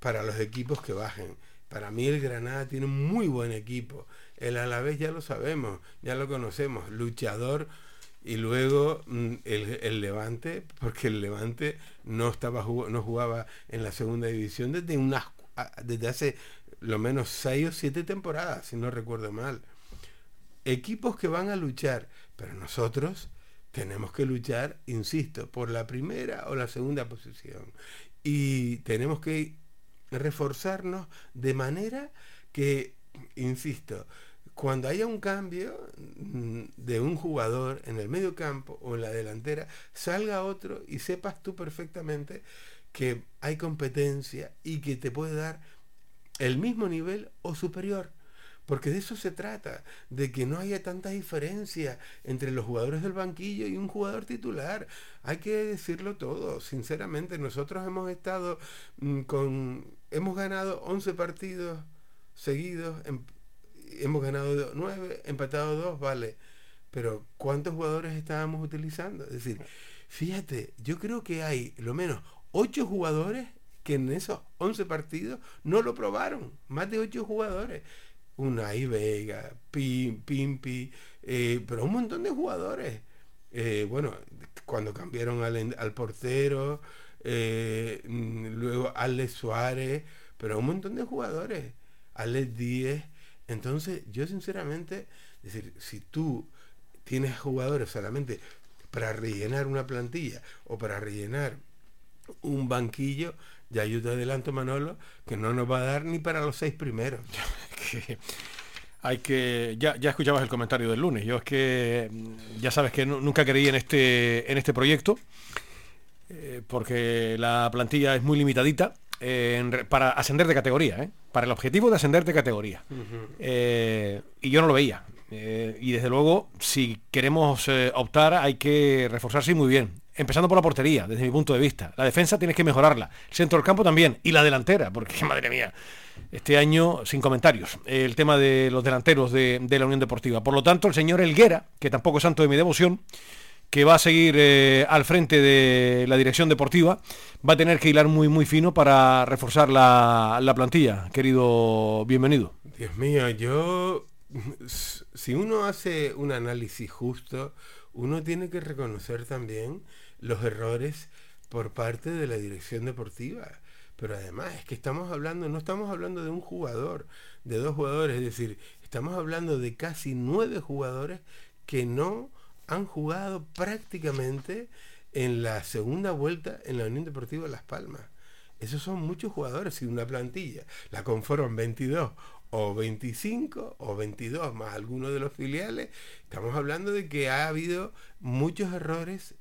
[SPEAKER 18] para los equipos que bajen. Para mí el Granada tiene un muy buen equipo. El Alavés ya lo sabemos, ya lo conocemos, luchador y luego mm, el, el Levante, porque el Levante no estaba no jugaba en la segunda división desde unas desde hace lo menos seis o siete temporadas, si no recuerdo mal. Equipos que van a luchar, pero nosotros tenemos que luchar, insisto, por la primera o la segunda posición. Y tenemos que reforzarnos de manera que, insisto, cuando haya un cambio mm, de un jugador en el medio campo o en la delantera, salga otro y sepas tú perfectamente que hay competencia y que te puede dar el mismo nivel o superior. Porque de eso se trata, de que no haya tanta diferencia entre los jugadores del banquillo y un jugador titular. Hay que decirlo todo, sinceramente. Nosotros hemos estado mm, con... Hemos ganado 11 partidos seguidos, em- hemos ganado 9, empatado 2, vale. Pero ¿cuántos jugadores estábamos utilizando? Es decir, fíjate, yo creo que hay lo menos 8 jugadores que en esos 11 partidos no lo probaron. Más de 8 jugadores. Unai Vega, Pim, Pimpi, eh, pero un montón de jugadores. Eh, bueno, cuando cambiaron al, al portero, eh, luego Alex Suárez, pero un montón de jugadores. Alex Díez. Entonces, yo sinceramente, decir, si tú tienes jugadores solamente para rellenar una plantilla o para rellenar un banquillo, Ya yo te adelanto, Manolo, que no nos va a dar ni para los seis primeros. *laughs*
[SPEAKER 2] hay que ya, ya escuchabas el comentario del lunes yo es que mm, ya sabes que nunca creí en este en este proyecto eh, porque la plantilla es muy limitadita eh, para ascender de categoría ¿eh? para el objetivo de ascender de categoría y yo no lo veía y desde luego si queremos optar hay que reforzarse muy bien empezando por la portería, desde mi punto de vista. La defensa tienes que mejorarla. El centro del campo también. Y la delantera, porque *laughs* madre mía, este año sin comentarios. El tema de los delanteros de, la Unión Deportiva. Por lo tanto, el señor Elguera, que tampoco es santo de mi devoción, que va a seguir eh, al frente de la dirección deportiva, va a tener que hilar muy muy fino para reforzar la, la plantilla. Querido, bienvenido.
[SPEAKER 18] Dios mío, yo, si uno hace un análisis justo, uno tiene que reconocer también los errores por parte de la dirección deportiva. Pero además es que estamos hablando, no estamos hablando de un jugador, de dos jugadores, es decir, estamos hablando de casi nueve jugadores que no han jugado prácticamente en la segunda vuelta en la Unión Deportiva Las Palmas. Esos son muchos jugadores y una plantilla la conforman 22 o 25 o 22 más algunos de los filiales. Estamos hablando de que ha habido muchos errores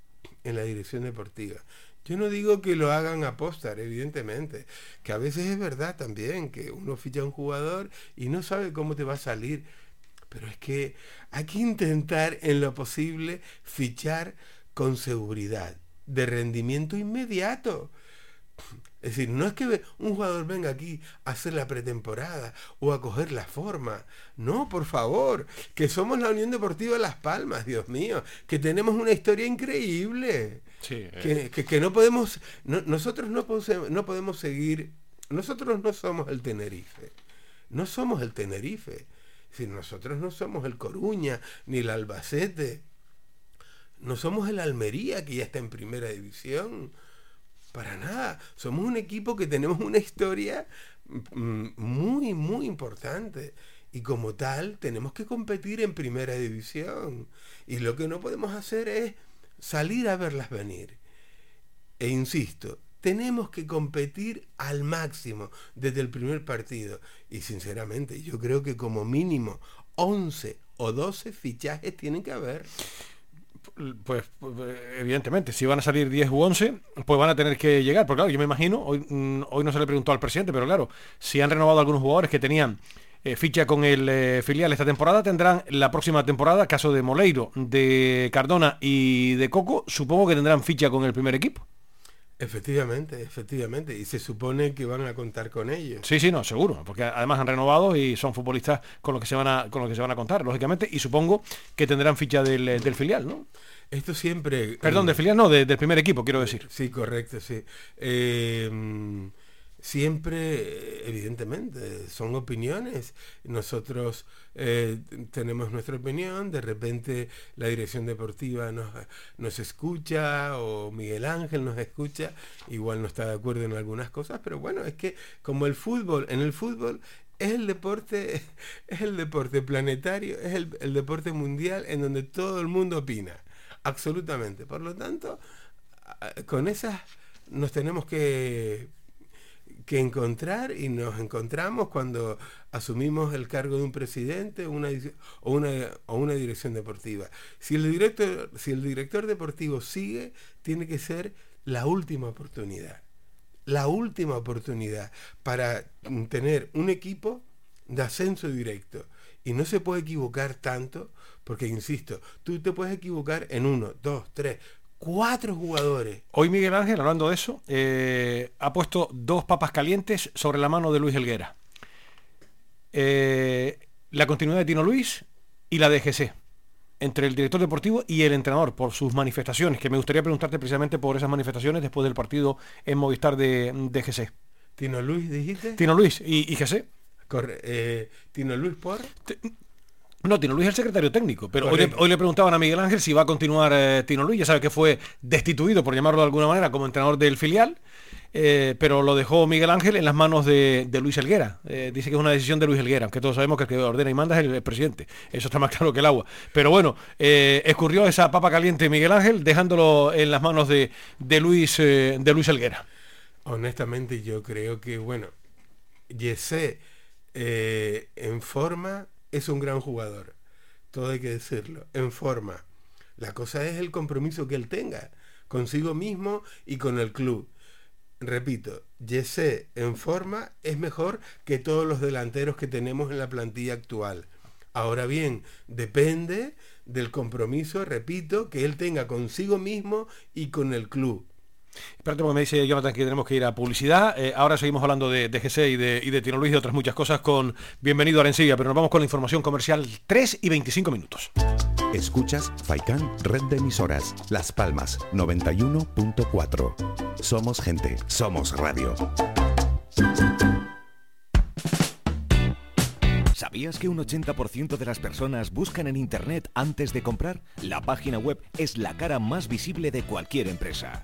[SPEAKER 18] en la dirección deportiva. Yo no digo que lo hagan a postar, evidentemente, que a veces es verdad también, que uno ficha a un jugador y no sabe cómo te va a salir, pero es que hay que intentar en lo posible fichar con seguridad, de rendimiento inmediato. Es decir, no es que un jugador venga aquí a hacer la pretemporada o a coger la forma. No, por favor, que somos la Unión Deportiva Las Palmas, Dios mío, que tenemos una historia increíble. Eh. que, no podemos, nosotros no, no podemos seguir, nosotros no somos el Tenerife, no somos el Tenerife. Si nosotros no somos el Coruña ni el Albacete, no somos el Almería que ya está en primera división para nada. Somos un equipo que tenemos una historia mm, muy, muy importante. Y como tal, tenemos que competir en primera división. Y lo que no podemos hacer es salir a verlas venir. E insisto, tenemos que competir al máximo desde el primer partido. Y sinceramente, yo creo que como mínimo 11 o 12 fichajes tienen que haber
[SPEAKER 2] pues, evidentemente, si van a salir 10 u 11, pues van a tener que llegar. Porque claro, yo me imagino, hoy, mm, hoy no se le preguntó al presidente, pero claro, si han renovado algunos jugadores que tenían eh, ficha con el eh, filial esta temporada, tendrán la próxima temporada, caso de Moleiro, de Cardona y de Coco, supongo que tendrán ficha con el primer equipo.
[SPEAKER 18] Efectivamente, efectivamente, y se supone que van a contar con ellos.
[SPEAKER 2] Sí, sí, no, seguro, porque además han renovado y son futbolistas con los que se van a, con los que se van a contar, lógicamente, y supongo que tendrán ficha del, eh, del filial, ¿no?
[SPEAKER 18] Esto siempre.
[SPEAKER 2] Perdón, del filial no, del primer equipo, quiero decir.
[SPEAKER 18] Sí, correcto, sí. Eh, siempre, evidentemente, son opiniones. Nosotros eh, tenemos nuestra opinión, de repente la dirección deportiva nos, nos escucha o Miguel Ángel nos escucha, igual no está de acuerdo en algunas cosas, pero bueno, es que como el fútbol, en el fútbol es el deporte, *laughs* es el deporte planetario, es el, el deporte mundial en donde todo el mundo opina, absolutamente. Por lo tanto, con esas nos tenemos que que encontrar y nos encontramos cuando asumimos el cargo de un presidente o, una, o una dirección deportiva. Si el, director, si el director deportivo sigue, tiene que ser la última oportunidad. La última oportunidad para tener un equipo de ascenso directo. Y no se puede equivocar tanto, porque insisto, tú te puedes equivocar en uno, dos, tres, Cuatro jugadores.
[SPEAKER 2] Hoy Miguel Ángel, hablando de eso, eh, ha puesto dos papas calientes sobre la mano de Luis Helguera. Eh, la continuidad de Tino Luis y la de GC. Entre el director deportivo y el entrenador, por sus manifestaciones, que me gustaría preguntarte precisamente por esas manifestaciones después del partido en Movistar de, de GC.
[SPEAKER 18] ¿Tino Luis dijiste?
[SPEAKER 2] Tino Luis y, y GC.
[SPEAKER 18] Corre, eh, ¿Tino Luis por?
[SPEAKER 2] No, Tino Luis es el secretario técnico, pero hoy le, preguntaban a Miguel Ángel si va a continuar eh, Tino Luis, ya sabe que fue destituido, por llamarlo de alguna manera, como entrenador del filial, eh, pero lo dejó Miguel Ángel en las manos de, Luis Helguera. Eh, dice que es una decisión de Luis Helguera, aunque todos sabemos que el que ordena y manda es el, presidente. Eso está más claro que el agua. Pero bueno, escurrió esa papa caliente Miguel Ángel, dejándolo en las manos de, Luis, de Luis Helguera.
[SPEAKER 18] Honestamente yo creo que, bueno, Yesé en forma es un gran jugador. Todo hay que decirlo. En forma. La cosa es el compromiso que él tenga consigo mismo y con el club. Repito, Yesé en forma es mejor que todos los delanteros que tenemos en la plantilla actual. Ahora bien, depende del compromiso, repito, que él tenga consigo mismo y con el club.
[SPEAKER 2] Espérate, porque me dice Jonathan que tenemos que ir a publicidad. Eh, ahora seguimos hablando de, de GC y de, y de Tino Luis y de otras muchas cosas con Bienvenido a Arencilla, pero nos vamos con la información comercial 3 y 25 minutos.
[SPEAKER 1] Escuchas Faikan Red de Emisoras, Las Palmas 91.4. Somos gente, somos radio.
[SPEAKER 20] ¿Sabías que un 80% de las personas buscan en Internet antes de comprar? La página web es la cara más visible de cualquier empresa.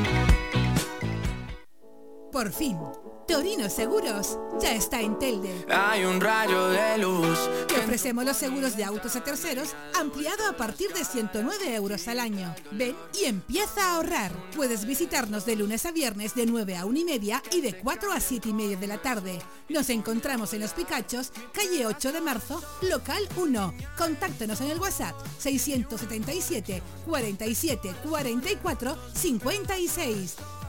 [SPEAKER 4] Por fin, Torino Seguros ya está en Telde.
[SPEAKER 17] Hay un rayo de luz.
[SPEAKER 4] Te ofrecemos los seguros de autos a terceros ampliado a partir de 109 euros al año. Ven y empieza a ahorrar. Puedes visitarnos de lunes a viernes de 9 a 1 y media y de 4 a 7 y media de la tarde. Nos encontramos en Los Picachos, calle 8 de marzo, local 1. Contáctanos en el WhatsApp 677 47 44 56.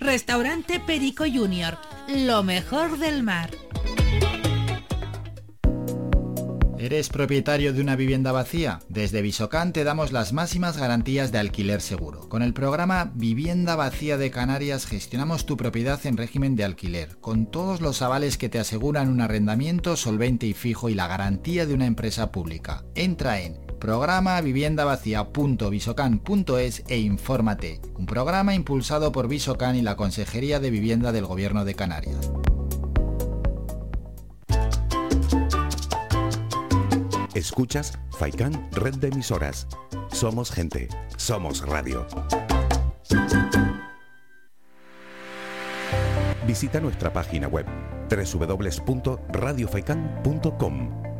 [SPEAKER 4] Restaurante Perico Junior, lo mejor del mar.
[SPEAKER 21] ¿Eres propietario de una vivienda vacía? Desde Visocan te damos las máximas garantías de alquiler seguro. Con el programa Vivienda Vacía de Canarias gestionamos tu propiedad en régimen de alquiler, con todos los avales que te aseguran un arrendamiento solvente y fijo y la garantía de una empresa pública. Entra en programa viviendavacía.visocan.es e infórmate. Un programa impulsado por Visocan y la Consejería de Vivienda del Gobierno de Canarias.
[SPEAKER 1] Escuchas Faikan Red de Emisoras. Somos gente, somos radio. Visita nuestra página web www.radiofaikan.com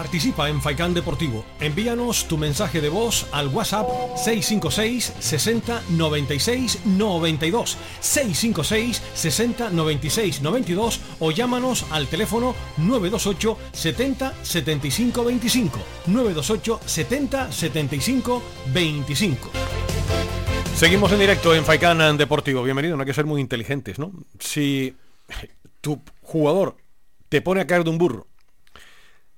[SPEAKER 2] Participa en Faikán Deportivo. Envíanos tu mensaje de voz al WhatsApp 656 60 96 92 656 60 96 92 o llámanos al teléfono 928 70 75 25 928 70 75 25 Seguimos en directo en Faikán Deportivo. Bienvenido, no hay que ser muy inteligentes, ¿no? Si tu jugador te pone a caer de un burro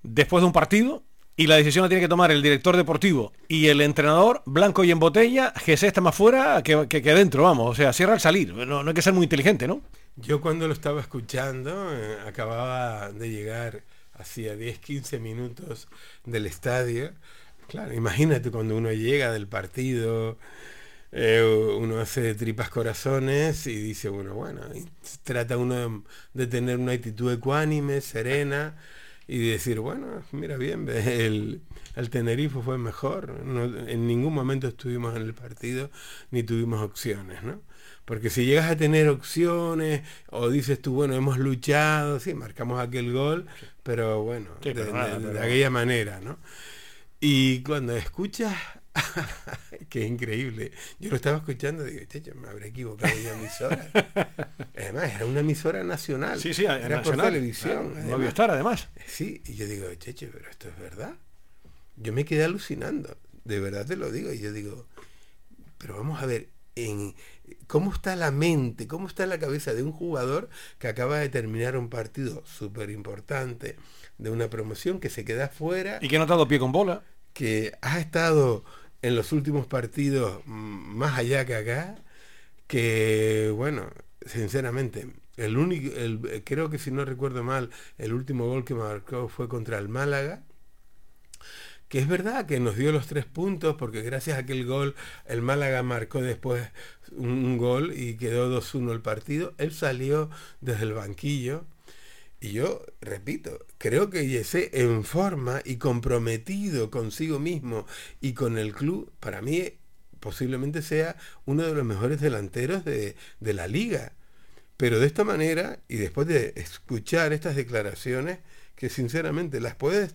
[SPEAKER 2] después de un partido y la decisión la tiene que tomar el director deportivo y el entrenador, blanco y en botella, Jesús está más fuera que, que, dentro, vamos, o sea, cierra al salir, no, no hay que ser muy inteligente, ¿no?
[SPEAKER 18] Yo cuando lo estaba escuchando, eh, acababa de llegar hacía 10, 15 minutos del estadio. Claro, imagínate cuando uno llega del partido eh, uno hace tripas corazones y dice, bueno, bueno, trata uno de, de tener una actitud ecuánime, serena y decir, bueno, mira bien, *laughs* el, el Tenerife fue mejor, no- en ningún momento estuvimos en el partido ni tuvimos opciones, ¿no? Porque si llegas a tener opciones o dices tú, bueno, hemos luchado, sí, marcamos aquel gol, pero bueno,
[SPEAKER 2] Sí,
[SPEAKER 18] de,
[SPEAKER 2] nada,
[SPEAKER 18] de- aquella manera, ¿no? Y cuando escuchas, *laughs* que es increíble, yo lo estaba escuchando y digo, "Checho, me habré equivocado de emisora. *laughs* Además, era una emisora nacional.
[SPEAKER 2] Sí, sí,
[SPEAKER 18] era por
[SPEAKER 2] nacional,
[SPEAKER 18] televisión.
[SPEAKER 2] claro, no estar, además.
[SPEAKER 18] Sí, y yo digo, Checho, pero esto es verdad. Yo me quedé alucinando, de verdad te lo digo. Y yo digo, pero vamos a ver, en cómo está la mente, cómo está la cabeza de un jugador que acaba de terminar un partido súper importante de una promoción que se queda fuera.
[SPEAKER 2] Y que no ha dado pie con bola.
[SPEAKER 18] Que ha estado en los últimos partidos mm, más allá que acá, que bueno, sinceramente, el único, el- creo que si no recuerdo mal, el último gol que marcó fue contra el Málaga que es verdad que nos dio los tres puntos porque gracias a aquel gol el Málaga marcó después un gol y quedó 2-1 el partido. Él salió desde el banquillo y yo, repito, creo que Yesé en forma y comprometido consigo mismo y con el club, para mí posiblemente sea uno de los mejores delanteros de, de la liga. Pero de esta manera, y después de escuchar estas declaraciones, que sinceramente las puedes,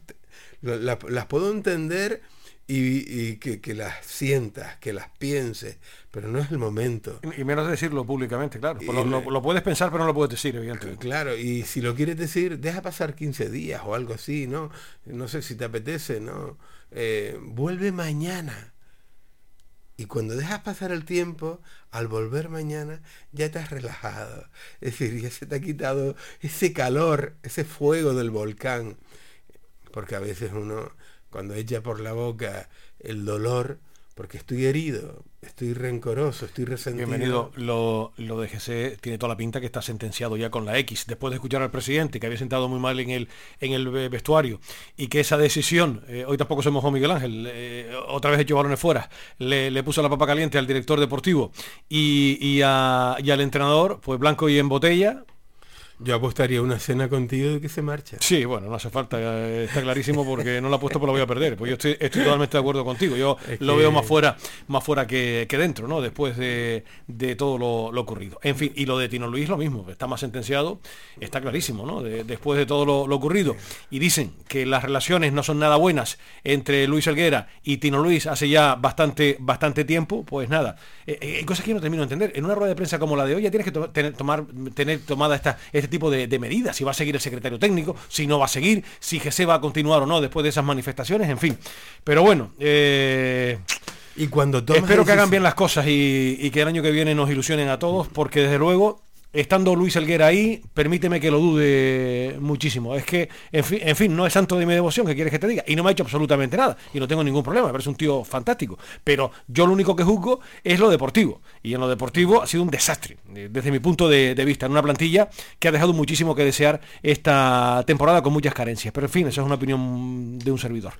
[SPEAKER 18] la- la- las puedo entender y, y que, que las sientas, que las pienses, pero no es el momento.
[SPEAKER 2] Y menos de decirlo públicamente, claro. Pues lo puedes pensar, pero no lo puedes decir, evidentemente.
[SPEAKER 18] Claro, y si lo quieres decir, deja pasar 15 días o algo así, ¿no? No sé si te apetece, ¿no? Eh, vuelve mañana. Y cuando dejas pasar el tiempo, al volver mañana, ya te has relajado. Es decir, ya se te ha quitado ese calor, ese fuego del volcán. Porque a veces uno, cuando echa por la boca el dolor, porque estoy herido, estoy rencoroso, estoy resentido.
[SPEAKER 2] Bienvenido. Lo, lo de GC tiene toda la pinta que está sentenciado ya con la X. Después de escuchar al presidente, que había sentado muy mal en el, en el ve- vestuario, y que esa decisión, eh, hoy tampoco se mojó Miguel Ángel, eh, otra vez hecho balones fuera, le, le puso la papa caliente al director deportivo y, y, a- y al entrenador, pues blanco y en botella.
[SPEAKER 18] Yo apostaría una cena contigo de que se marcha.
[SPEAKER 2] Sí, bueno, no hace falta, eh, está clarísimo porque no la he puesto, pero la voy a perder. Pues yo estoy, estoy totalmente de acuerdo contigo. Yo
[SPEAKER 18] Es
[SPEAKER 2] lo
[SPEAKER 18] que-
[SPEAKER 2] veo más fuera, más fuera que, que dentro, ¿no? Después de, de todo lo, lo ocurrido. En fin, y lo de Tino Luis lo mismo, está más sentenciado, está clarísimo, ¿no? De- después de todo lo, lo ocurrido. Y dicen que las relaciones no son nada buenas entre Luis Helguera y Tino Luis hace ya bastante, bastante tiempo, pues nada. Eh, eh, hay cosas que yo no termino de entender. En una rueda de prensa como la de hoy ya tienes que to- tener, tomar, tener tomada esta, tipo de, de medidas. Si va a seguir el secretario técnico, si no va a seguir, si GC va a continuar o no después de esas manifestaciones, en fin. Pero bueno, eh,
[SPEAKER 18] y cuando
[SPEAKER 2] espero que hagan bien las cosas y, y que el año que viene nos ilusionen a todos, porque desde luego, estando Luis Elguera ahí, permíteme que lo dude muchísimo. Es que, en fin, no es santo de mi devoción, que quieres que te diga? Y no me ha hecho absolutamente nada, y no tengo ningún problema, me parece un tío fantástico. Pero yo lo único que juzgo es lo deportivo, y en lo deportivo ha sido un desastre, eh, desde mi punto de, de vista, en una plantilla que ha dejado muchísimo que desear esta temporada con muchas carencias. Pero en fin, esa es una opinión de un servidor.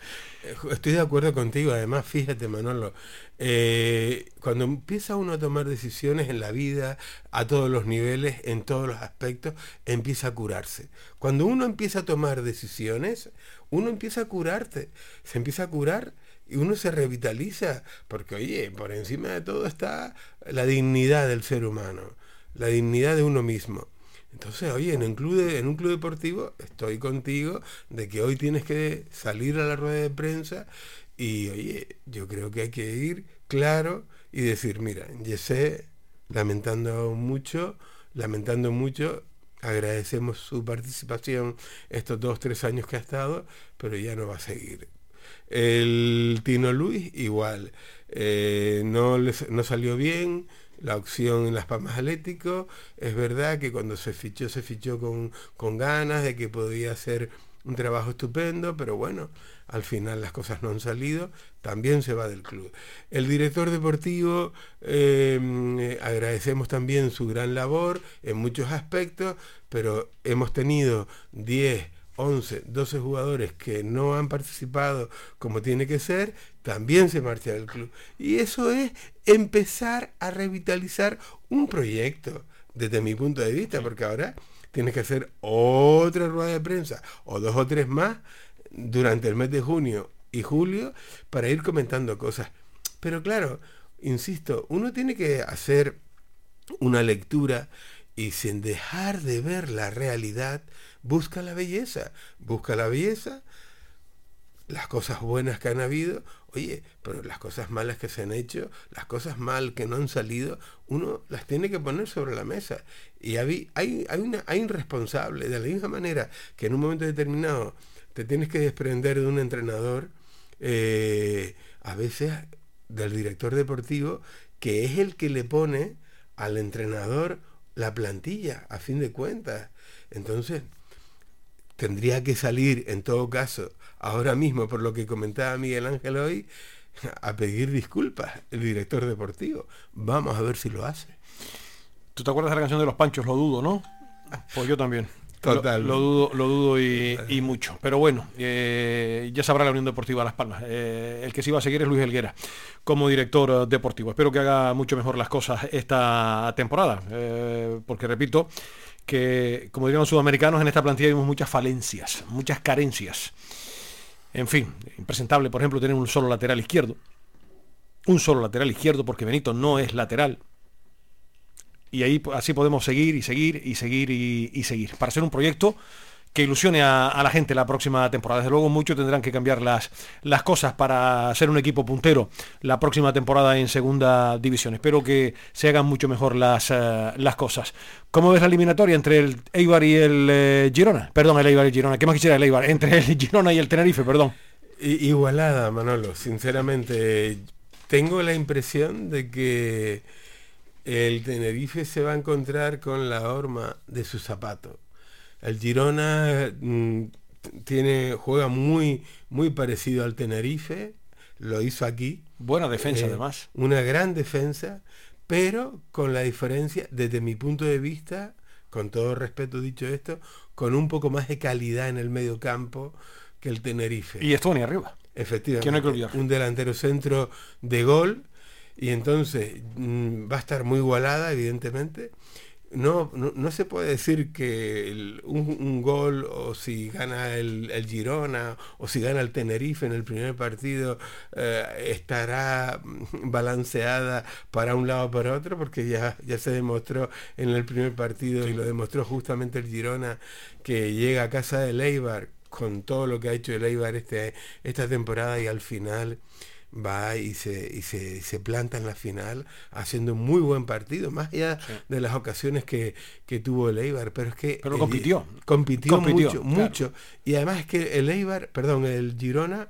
[SPEAKER 18] Estoy de acuerdo contigo, además, fíjate, Manolo, eh, cuando empieza uno a tomar decisiones en la vida, a todos los niveles, en todos los aspectos, empieza a curarse. Cuando uno empieza a tomar decisiones, uno empieza a curarte, se empieza a curar y uno se revitaliza, porque oye, por encima de todo está la dignidad del ser humano, la dignidad de uno mismo. Entonces, oye, en un, club en un club deportivo estoy contigo de que hoy tienes que salir a la rueda de prensa y, oye, yo creo que hay que ir claro y decir, mira, Yesé, lamentando mucho, lamentando mucho, agradecemos su participación estos dos, tres años que ha estado, pero ya no va a seguir. El Tino Luis igual, eh, no, les- no salió bien la opción en Las Palmas Atlético, es verdad que cuando se fichó, se fichó con, con ganas de que podía hacer un trabajo estupendo, pero bueno, al final las cosas no han salido, también se va del club. El director deportivo, eh, agradecemos también su gran labor en muchos aspectos, pero hemos tenido 10, 11, 12 jugadores que no han participado como tiene que ser, también se marcha del club. Y eso es empezar a revitalizar un proyecto, desde mi punto de vista, porque ahora tienes que hacer otra rueda de prensa o dos o tres más durante el mes de junio y julio para ir comentando cosas. Pero claro, insisto, uno tiene que hacer una lectura y sin dejar de ver la realidad, busca la belleza, busca la belleza, las cosas buenas que han habido, oye, pero las cosas malas que se han hecho, las cosas mal que no han salido, uno las tiene que poner sobre la mesa. Y hay, hay, hay, una, hay un responsable, de la misma manera que en un momento determinado te tienes que desprender de un entrenador, eh, a veces del director deportivo, que es el que le pone al entrenador la plantilla, a fin de cuentas. Entonces, tendría que salir, en todo caso, ahora mismo, por lo que comentaba Miguel Ángel hoy, a pedir disculpas el director deportivo. Vamos a ver si lo hace.
[SPEAKER 2] ¿Tú te acuerdas de la canción de los Panchos? Lo dudo, ¿no? Pues yo también.
[SPEAKER 18] Total.
[SPEAKER 2] Lo, lo dudo, lo dudo y, y mucho. Pero bueno, eh, ya sabrá la Unión Deportiva Las Palmas. Eh, el que sí va a seguir es Luis Helguera como director eh, deportivo. Espero que haga mucho mejor las cosas esta temporada. eh, porque repito que, como dirían los sudamericanos, en esta plantilla vimos muchas falencias, muchas carencias. En fin, impresentable, por ejemplo, tener un solo lateral izquierdo. Un solo lateral izquierdo porque Benito no es lateral. Y ahí así podemos seguir y seguir y seguir y, seguir. Para hacer un proyecto que ilusione a, la gente la próxima temporada. Desde luego mucho tendrán que cambiar las, las cosas para ser un equipo puntero la próxima temporada en segunda división. Espero que se hagan mucho mejor las, eh, las cosas. ¿Cómo ves la eliminatoria entre el Eibar y el eh, Girona? Perdón, el Eibar y el Girona. ¿Qué más quisiera el Eibar? *laughs* Entre el Girona y el Tenerife, perdón.
[SPEAKER 18] Igualada, Manolo. Sinceramente, tengo la impresión de que el Tenerife se va a encontrar con la horma de su zapato. El Girona mm, tiene juega muy muy parecido al Tenerife, lo hizo aquí.
[SPEAKER 2] Buena defensa,
[SPEAKER 18] Eh,
[SPEAKER 2] además.
[SPEAKER 18] Una gran defensa, pero con la diferencia, desde mi punto de vista, con todo respeto dicho esto, con un poco más de calidad en el medio campo que el Tenerife.
[SPEAKER 2] Y Estonia arriba.
[SPEAKER 18] Efectivamente.
[SPEAKER 2] Que no hay que olvidar.
[SPEAKER 18] Un delantero centro de gol y entonces mm, va a estar muy igualada, evidentemente. No, no, no se puede decir que el- un, un gol o si gana el, el Girona o si gana el Tenerife en el primer partido eh, estará mm, balanceada para un lado o para otro porque ya, ya se demostró en el primer partido y lo demostró justamente el Girona que llega a casa de Eibar con todo lo que ha hecho el Eibar este, esta temporada y al final va y se, y se, se planta en la final haciendo un muy buen partido, más allá de las ocasiones que, que tuvo el Eibar, pero es que...
[SPEAKER 2] Pero
[SPEAKER 18] el-
[SPEAKER 2] compitió.
[SPEAKER 18] Compitió,
[SPEAKER 2] Compitió,
[SPEAKER 18] mucho,
[SPEAKER 2] claro.
[SPEAKER 18] mucho. Y además es que el Eibar, perdón, el Girona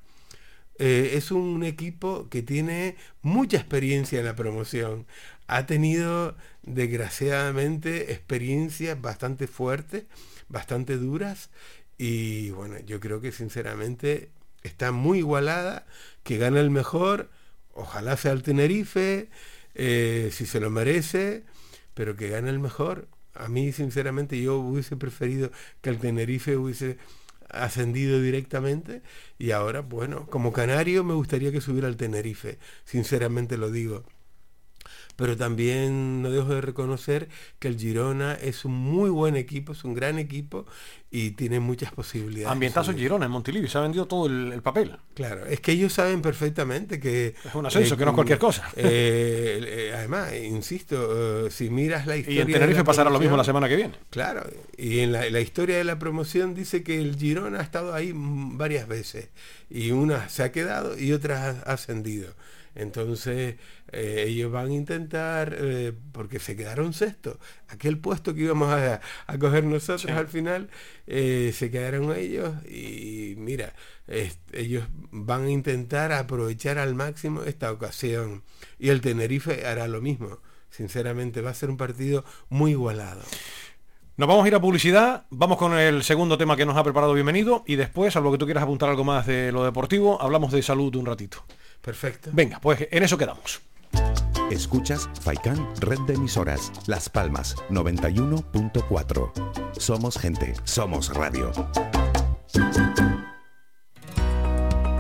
[SPEAKER 18] eh, es un equipo que tiene mucha experiencia en la promoción. Ha tenido, desgraciadamente, experiencias bastante fuertes, bastante duras. Y bueno, yo creo que sinceramente está muy igualada, que gana el mejor, ojalá sea el Tenerife, eh, si se lo merece, pero que gane el mejor. A mí, sinceramente, yo hubiese preferido que el Tenerife hubiese ascendido directamente y ahora, bueno, como canario me gustaría que subiera al Tenerife, sinceramente lo digo. Pero también no dejo de reconocer que el Girona es un muy buen equipo, es un gran equipo y tiene muchas posibilidades.
[SPEAKER 2] Ambientazo en Girona, en Montilivi. Se ha vendido todo el, el papel.
[SPEAKER 18] Claro, es que ellos saben perfectamente que...
[SPEAKER 2] Es un ascenso, que no es cualquier cosa. *laughs*
[SPEAKER 18] eh, eh, además, insisto, eh, si miras la historia...
[SPEAKER 2] Y en Tenerife pasará lo mismo la semana que viene.
[SPEAKER 18] Claro, y en la, la historia de la promoción dice que el Girona ha estado ahí varias veces y una se ha quedado y otra ha ascendido. Entonces eh, ellos van a intentar, eh, porque se quedaron sexto, aquel puesto que íbamos a, a coger nosotros al final, eh, se quedaron ellos y mira, ellos van a intentar aprovechar al máximo esta ocasión y el Tenerife hará lo mismo. Sinceramente va a ser un partido muy igualado.
[SPEAKER 2] Nos vamos a ir a publicidad, vamos con el segundo tema que nos ha preparado Bienvenido y después, salvo que tú quieras apuntar algo más de lo deportivo, hablamos de salud un ratito.
[SPEAKER 18] Perfecto.
[SPEAKER 2] Venga, pues en eso quedamos.
[SPEAKER 1] Escuchas Faikan Red de Emisoras, Las Palmas 91.4. Somos gente, somos radio.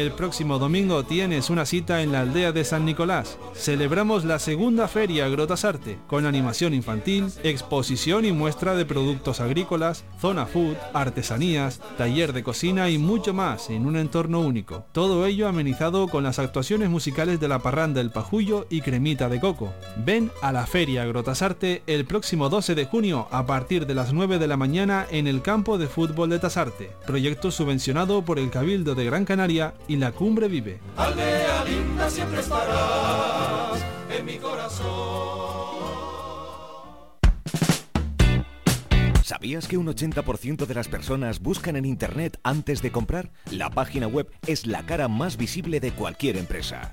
[SPEAKER 5] El próximo domingo tienes una cita en la aldea de San Nicolás. Celebramos la segunda feria Grotasarte, con animación infantil, exposición y muestra de productos agrícolas, zona food, artesanías, taller de cocina y mucho más en un entorno único. Todo ello amenizado con las actuaciones musicales de la parranda El Pajullo y Cremita de Coco. Ven a la feria Grotasarte el próximo 12 de junio a partir de las 9 de la mañana en el campo de fútbol de Tasarte, proyecto subvencionado por el Cabildo de Gran Canaria y la Cumbre Vive.
[SPEAKER 19] Aldea linda siempre estarás en mi corazón.
[SPEAKER 20] ¿Sabías que un 80% de las personas buscan en Internet antes de comprar? La página web es la cara más visible de cualquier empresa.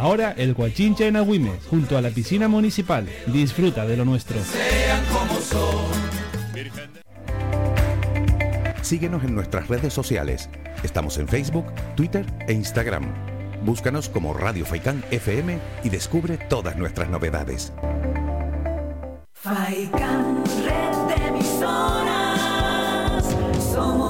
[SPEAKER 5] ahora el Guachinche en Agüimes, junto a la piscina municipal. Disfruta de lo nuestro.
[SPEAKER 19] Sean como son.
[SPEAKER 1] Síguenos en nuestras redes sociales. Estamos en Facebook, Twitter e Instagram. Búscanos como Radio Faikán FM y descubre todas nuestras novedades.
[SPEAKER 17] Faikan, red de emisoras. Somos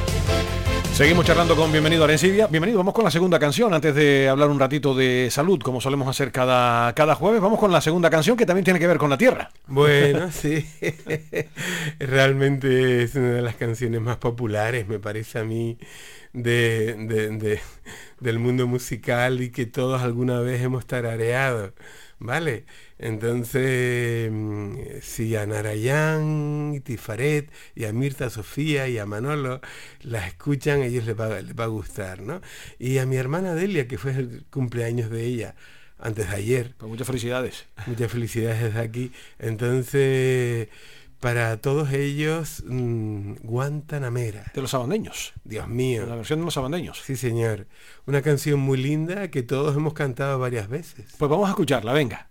[SPEAKER 2] Seguimos charlando con Bienvenido a Arencidia. Bienvenido, vamos con la segunda canción. Antes de hablar un ratito de salud, como solemos hacer cada, cada jueves, vamos con la segunda canción que también tiene que ver con la tierra.
[SPEAKER 18] Bueno, *laughs* sí. Realmente es una de las canciones más populares, me parece a mí, de- del mundo musical y que todos alguna vez hemos tarareado. ¿Vale? Entonces, mm, si a Narayán y Tifaret y a Mirta Sofía y a Manolo las escuchan, a ellos les va, les va a gustar, ¿no? Y a mi hermana Delia, que fue el cumpleaños de ella antes de ayer.
[SPEAKER 2] Pues muchas felicidades.
[SPEAKER 18] Muchas felicidades desde aquí. Entonces, para todos ellos, mm, Guantanamera.
[SPEAKER 2] De los sabandeños.
[SPEAKER 18] Dios mío.
[SPEAKER 2] La versión de los sabandeños.
[SPEAKER 18] Sí, señor. Una canción muy linda que todos hemos cantado varias veces.
[SPEAKER 2] Pues vamos a escucharla, venga.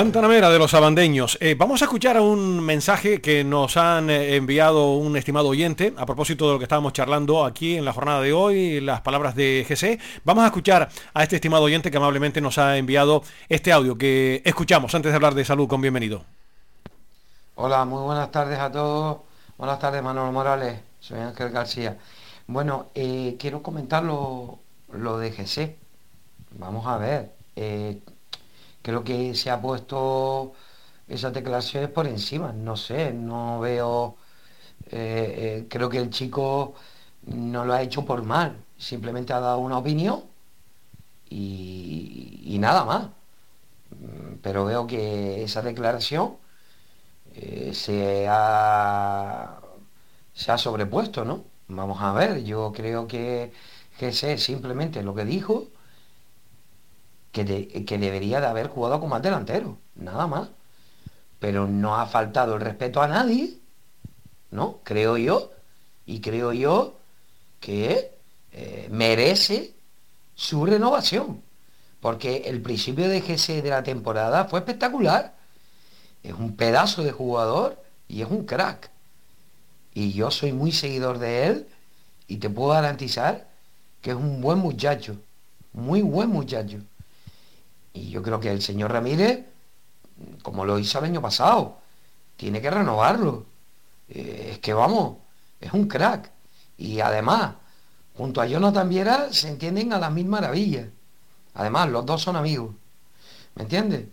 [SPEAKER 19] Guantanamera de
[SPEAKER 2] los abandeños. Eh, vamos a escuchar un mensaje que nos han eh, enviado un estimado oyente a propósito de lo que estábamos charlando aquí en la jornada de hoy, las palabras de GC. Vamos a escuchar a este estimado oyente que amablemente nos ha enviado este audio que escuchamos antes de hablar de salud con bienvenido.
[SPEAKER 22] Hola, muy buenas tardes a todos. Buenas tardes, Manuel Morales. Soy Ángel García. Bueno, eh, quiero comentar lo, de GC. Vamos a ver. Creo que se ha puesto esas declaraciones por encima. No sé, no veo. eh, eh, creo que el chico no lo ha hecho por mal. Simplemente ha dado una opinión y, nada más. Mm, Pero veo que esa declaración eh, se ha se ha sobrepuesto, ¿no? Vamos a ver, yo creo que, que sé simplemente lo que dijo, que, que debería de haber jugado como más delantero, nada más. Pero no ha faltado el respeto a nadie, ¿no? Creo yo, y creo yo que eh, merece su renovación, porque el principio de GC de la temporada fue espectacular. Es un pedazo de jugador y es un crack y yo soy muy seguidor de él y te puedo garantizar que es un buen muchacho, muy buen muchacho. Y yo creo que el señor Ramírez, como lo hizo el año pasado, tiene que renovarlo. Eh, es que vamos, es un crack. Y además, junto a Jonathan Viera se entienden a las mil maravillas. Además, los dos son amigos. ¿Me entiendes?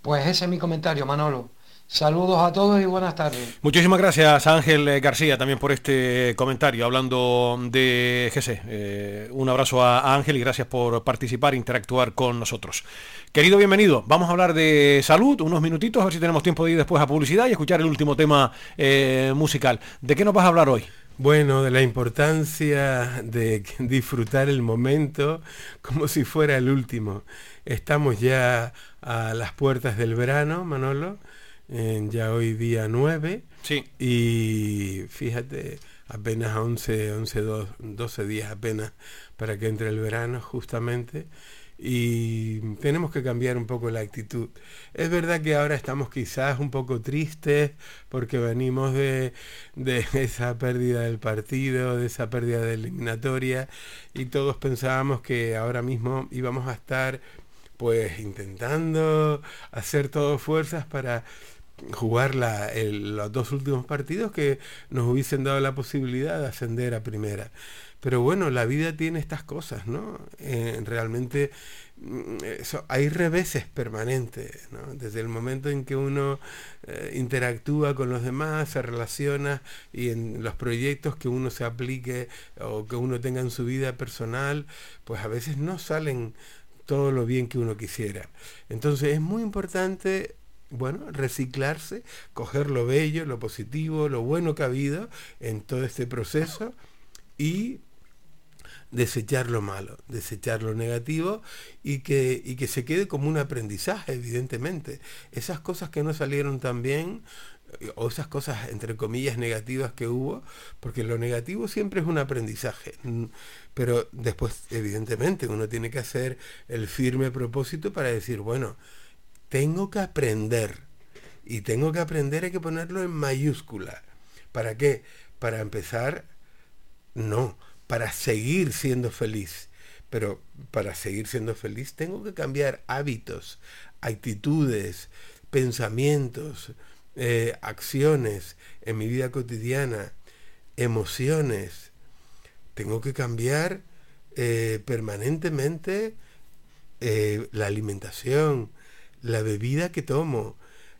[SPEAKER 22] Pues ese es mi comentario, Manolo. Saludos a todos y buenas tardes.
[SPEAKER 2] Muchísimas gracias a Ángel García también por este comentario hablando de GC. Eh, un abrazo a, a Ángel y gracias por participar e interactuar con nosotros. Querido bienvenido, vamos a hablar de salud, unos minutitos, a ver si tenemos tiempo de ir después a publicidad y escuchar el último tema eh, musical. ¿De qué nos vas a hablar hoy?
[SPEAKER 18] Bueno, de la importancia de disfrutar el momento como si fuera el último. Estamos ya a las puertas del verano, Manolo, ya hoy día 9.
[SPEAKER 2] Sí.
[SPEAKER 18] Y fíjate, apenas 11, 11, 12 días apenas para que entre el verano justamente y tenemos que cambiar un poco la actitud. Es verdad que ahora estamos quizás un poco tristes porque venimos de, de, *laughs* esa pérdida del partido, de esa pérdida de eliminatoria y todos pensábamos que ahora mismo íbamos a estar pues intentando hacer todo fuerzas para jugar la, el, los dos últimos partidos que nos hubiesen dado la posibilidad de ascender a primera. Pero bueno, la vida tiene estas cosas, ¿no? Eh, realmente mm, hay reveses permanentes. Desde el momento en que uno eh, interactúa con los demás, se relaciona y en los proyectos que uno se aplique o que uno tenga en su vida personal, pues a veces no salen todo lo bien que uno quisiera. Entonces es muy importante bueno, reciclarse, coger lo bello, lo positivo, lo bueno que ha habido en todo este proceso y desechar lo malo, desechar lo negativo y que, y que se quede como un aprendizaje, evidentemente. Esas cosas que no salieron tan bien, eh, o esas cosas entre comillas negativas que hubo, porque lo negativo siempre es un aprendizaje. Pero después, evidentemente, uno tiene que hacer el firme propósito para decir, bueno, tengo que aprender. Y tengo que aprender, hay que ponerlo en mayúscula. ¿Para qué? Para empezar, no, para seguir siendo feliz. Pero para seguir siendo feliz tengo que cambiar hábitos, actitudes, pensamientos, eh, acciones en mi vida cotidiana, emociones. Tengo que cambiar eh, permanentemente eh, la alimentación, la bebida que tomo,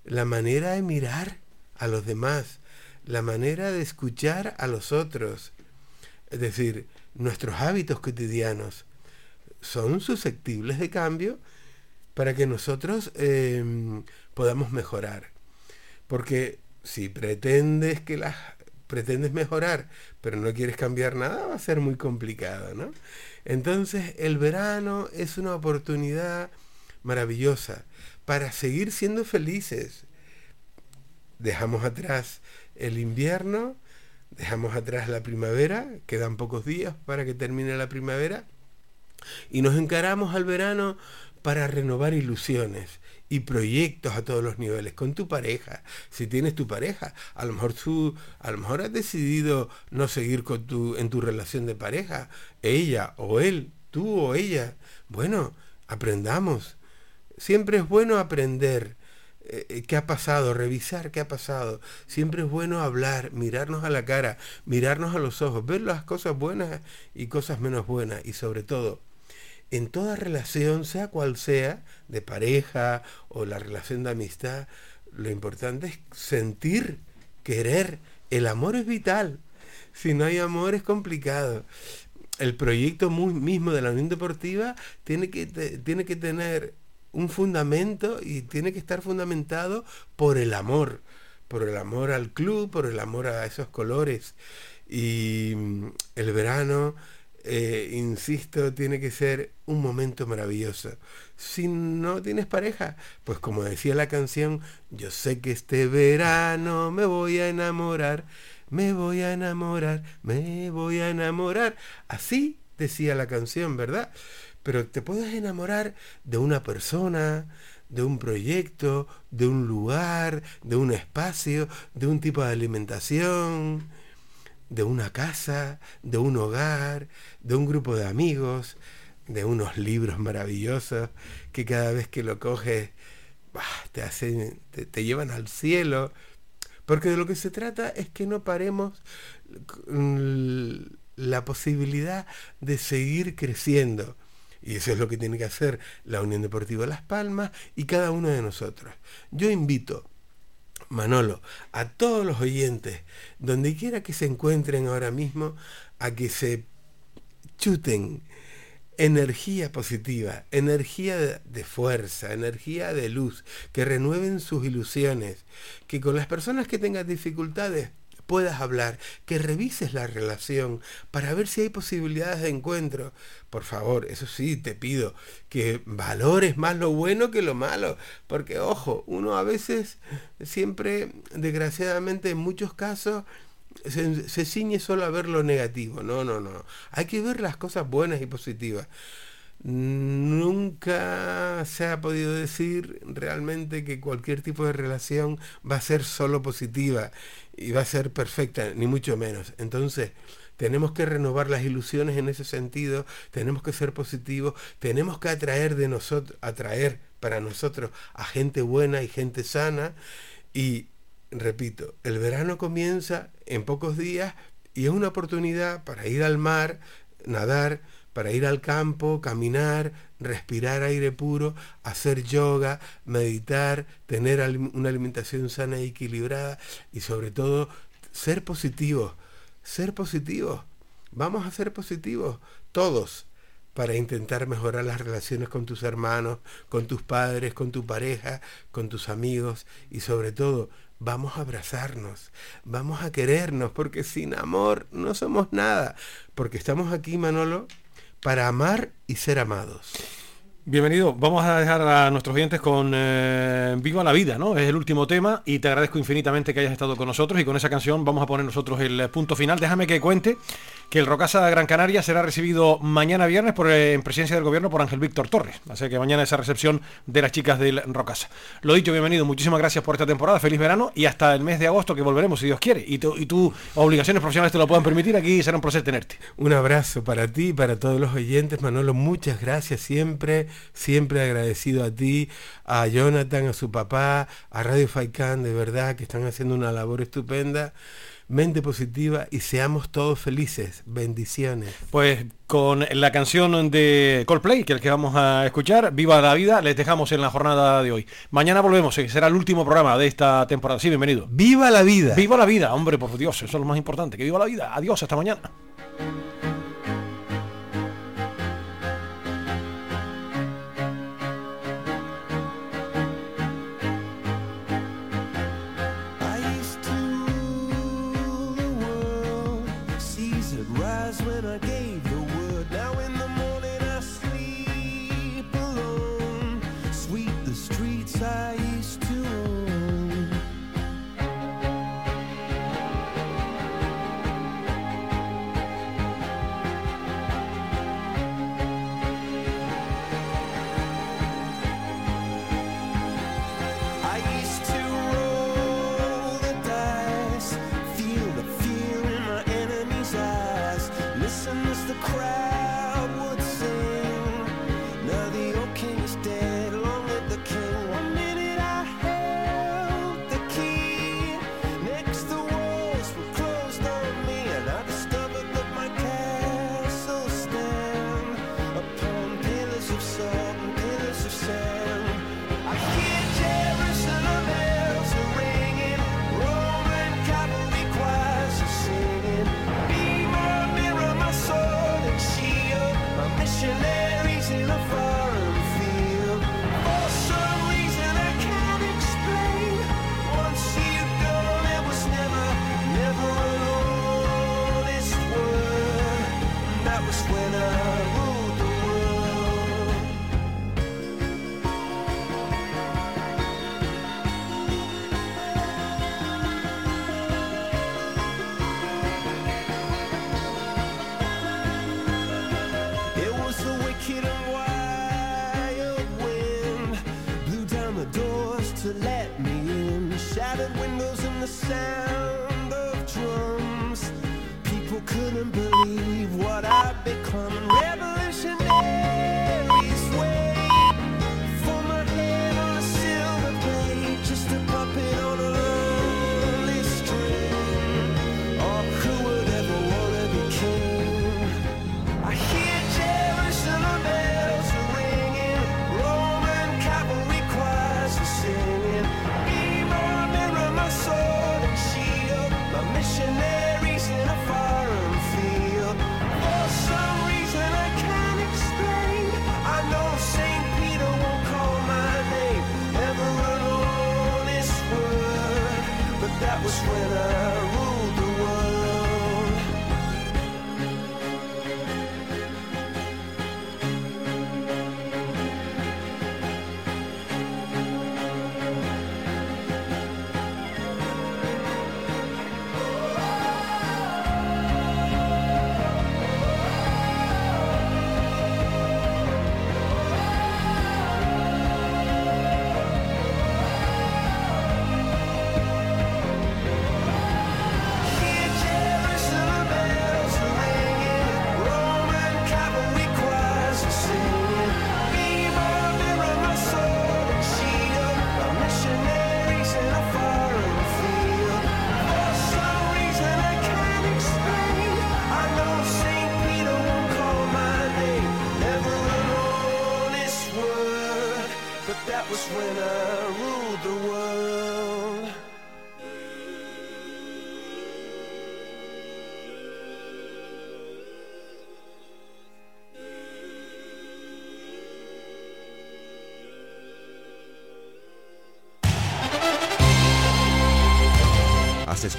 [SPEAKER 18] la manera de mirar a los demás, la manera de escuchar a los otros, es decir, nuestros hábitos cotidianos son susceptibles de cambio para que nosotros eh, podamos mejorar. Porque si pretendes que las pretendes mejorar, pero no quieres cambiar nada, va a ser muy complicado, ¿no? Entonces, el verano es una oportunidad maravillosa para seguir siendo felices. Dejamos atrás el invierno, dejamos atrás la primavera, quedan pocos días para que termine la primavera, y nos encaramos al verano para renovar ilusiones y proyectos a todos los niveles con tu pareja si tienes tu pareja a lo mejor tú a lo mejor has decidido no seguir con tu en tu relación de pareja ella o él tú o ella bueno aprendamos siempre es bueno aprender eh, qué ha pasado, revisar qué ha pasado. Siempre es bueno hablar, mirarnos a la cara, mirarnos a los ojos, ver las cosas buenas y cosas menos buenas. Y sobre todo, en toda relación, sea cual sea, de pareja o la relación de amistad, lo importante es sentir, querer. El amor es vital. Si no hay amor es complicado. El proyecto mismo de la Unión Deportiva tiene que, tiene que tener un fundamento y tiene que estar fundamentado por el amor, por el amor al club, por el amor a esos colores. Y mm, el verano, eh, insisto, tiene que ser un momento maravilloso. Si no tienes pareja, pues como decía la canción, yo sé que este verano me voy a enamorar, me voy a enamorar, me voy a enamorar. Así decía la canción, ¿verdad? Pero te puedes enamorar de una persona, de un proyecto, de un lugar, de un espacio, de un tipo de alimentación, de una casa, de un hogar, de un grupo de amigos, de unos libros maravillosos que cada vez que lo coges te, hacen, te, te llevan al cielo. Porque de lo que se trata es que no paremos la posibilidad de seguir creciendo y eso es lo que tiene que hacer la Unión Deportiva Las Palmas y cada uno de nosotros. Yo invito, Manolo, a todos los oyentes, donde quiera que se encuentren ahora mismo, a que se chuten energía positiva, energía de fuerza, energía de luz, que renueven sus ilusiones, que con las personas que tengan dificultades puedas hablar, que revises la relación para ver si hay posibilidades de encuentro. Por favor, eso sí, te pido que valores más lo bueno que lo malo, porque ojo, uno a veces siempre, desgraciadamente en muchos casos, se, se ciñe solo a ver lo negativo. No, no, no. Hay que ver las cosas buenas y positivas. Nunca se ha podido decir realmente que cualquier tipo de relación va a ser solo positiva y va a ser perfecta, ni mucho menos. Entonces, tenemos que renovar las ilusiones en ese sentido, tenemos que ser positivos, tenemos que atraer de nosotros, atraer para nosotros a gente buena y gente sana y repito, el verano comienza en pocos días y es una oportunidad para ir al mar, nadar, para ir al campo, caminar, respirar aire puro, hacer yoga, meditar, tener una alimentación sana y equilibrada y sobre todo ser positivos, ser positivos. Vamos a ser positivos, todos, para intentar mejorar las relaciones con tus hermanos, con tus padres, con tu pareja, con tus amigos y sobre todo vamos a abrazarnos, vamos a querernos, porque sin amor no somos nada, porque estamos aquí, Manolo, para amar y ser amados.
[SPEAKER 2] Bienvenido. Vamos a dejar a nuestros oyentes con eh, Viva la vida, ¿no? Es el último tema y te agradezco infinitamente que hayas estado con nosotros y con esa canción vamos a poner nosotros el punto final. Déjame que cuente que el Rocasa Gran Canaria será recibido mañana viernes eh, en presidencia del gobierno por Ángel Víctor Torres. Así que mañana esa recepción de las chicas del Rocasa. Lo dicho, bienvenido. Muchísimas gracias por esta temporada. Feliz verano y hasta el mes de agosto que volveremos, si Dios quiere. Y, tu, tus obligaciones profesionales te lo puedan permitir. Aquí será un placer tenerte.
[SPEAKER 18] Un abrazo para ti y para todos los oyentes. Manolo, muchas gracias siempre. Siempre agradecido a ti, a Jonathan, a su papá, a Radio Faikán, de verdad, que están haciendo una labor estupenda mente positiva y seamos todos felices. Bendiciones.
[SPEAKER 2] Pues con la canción de Coldplay, que es el que vamos a escuchar, Viva la vida, les dejamos en la jornada de hoy. Mañana volvemos, eh, será el último programa de esta temporada. Sí, bienvenido.
[SPEAKER 18] ¡Viva la vida!
[SPEAKER 2] ¡Viva la vida! Hombre, por Dios, eso es lo más importante. Que viva la vida. Adiós, hasta mañana.
[SPEAKER 23] when
[SPEAKER 1] I get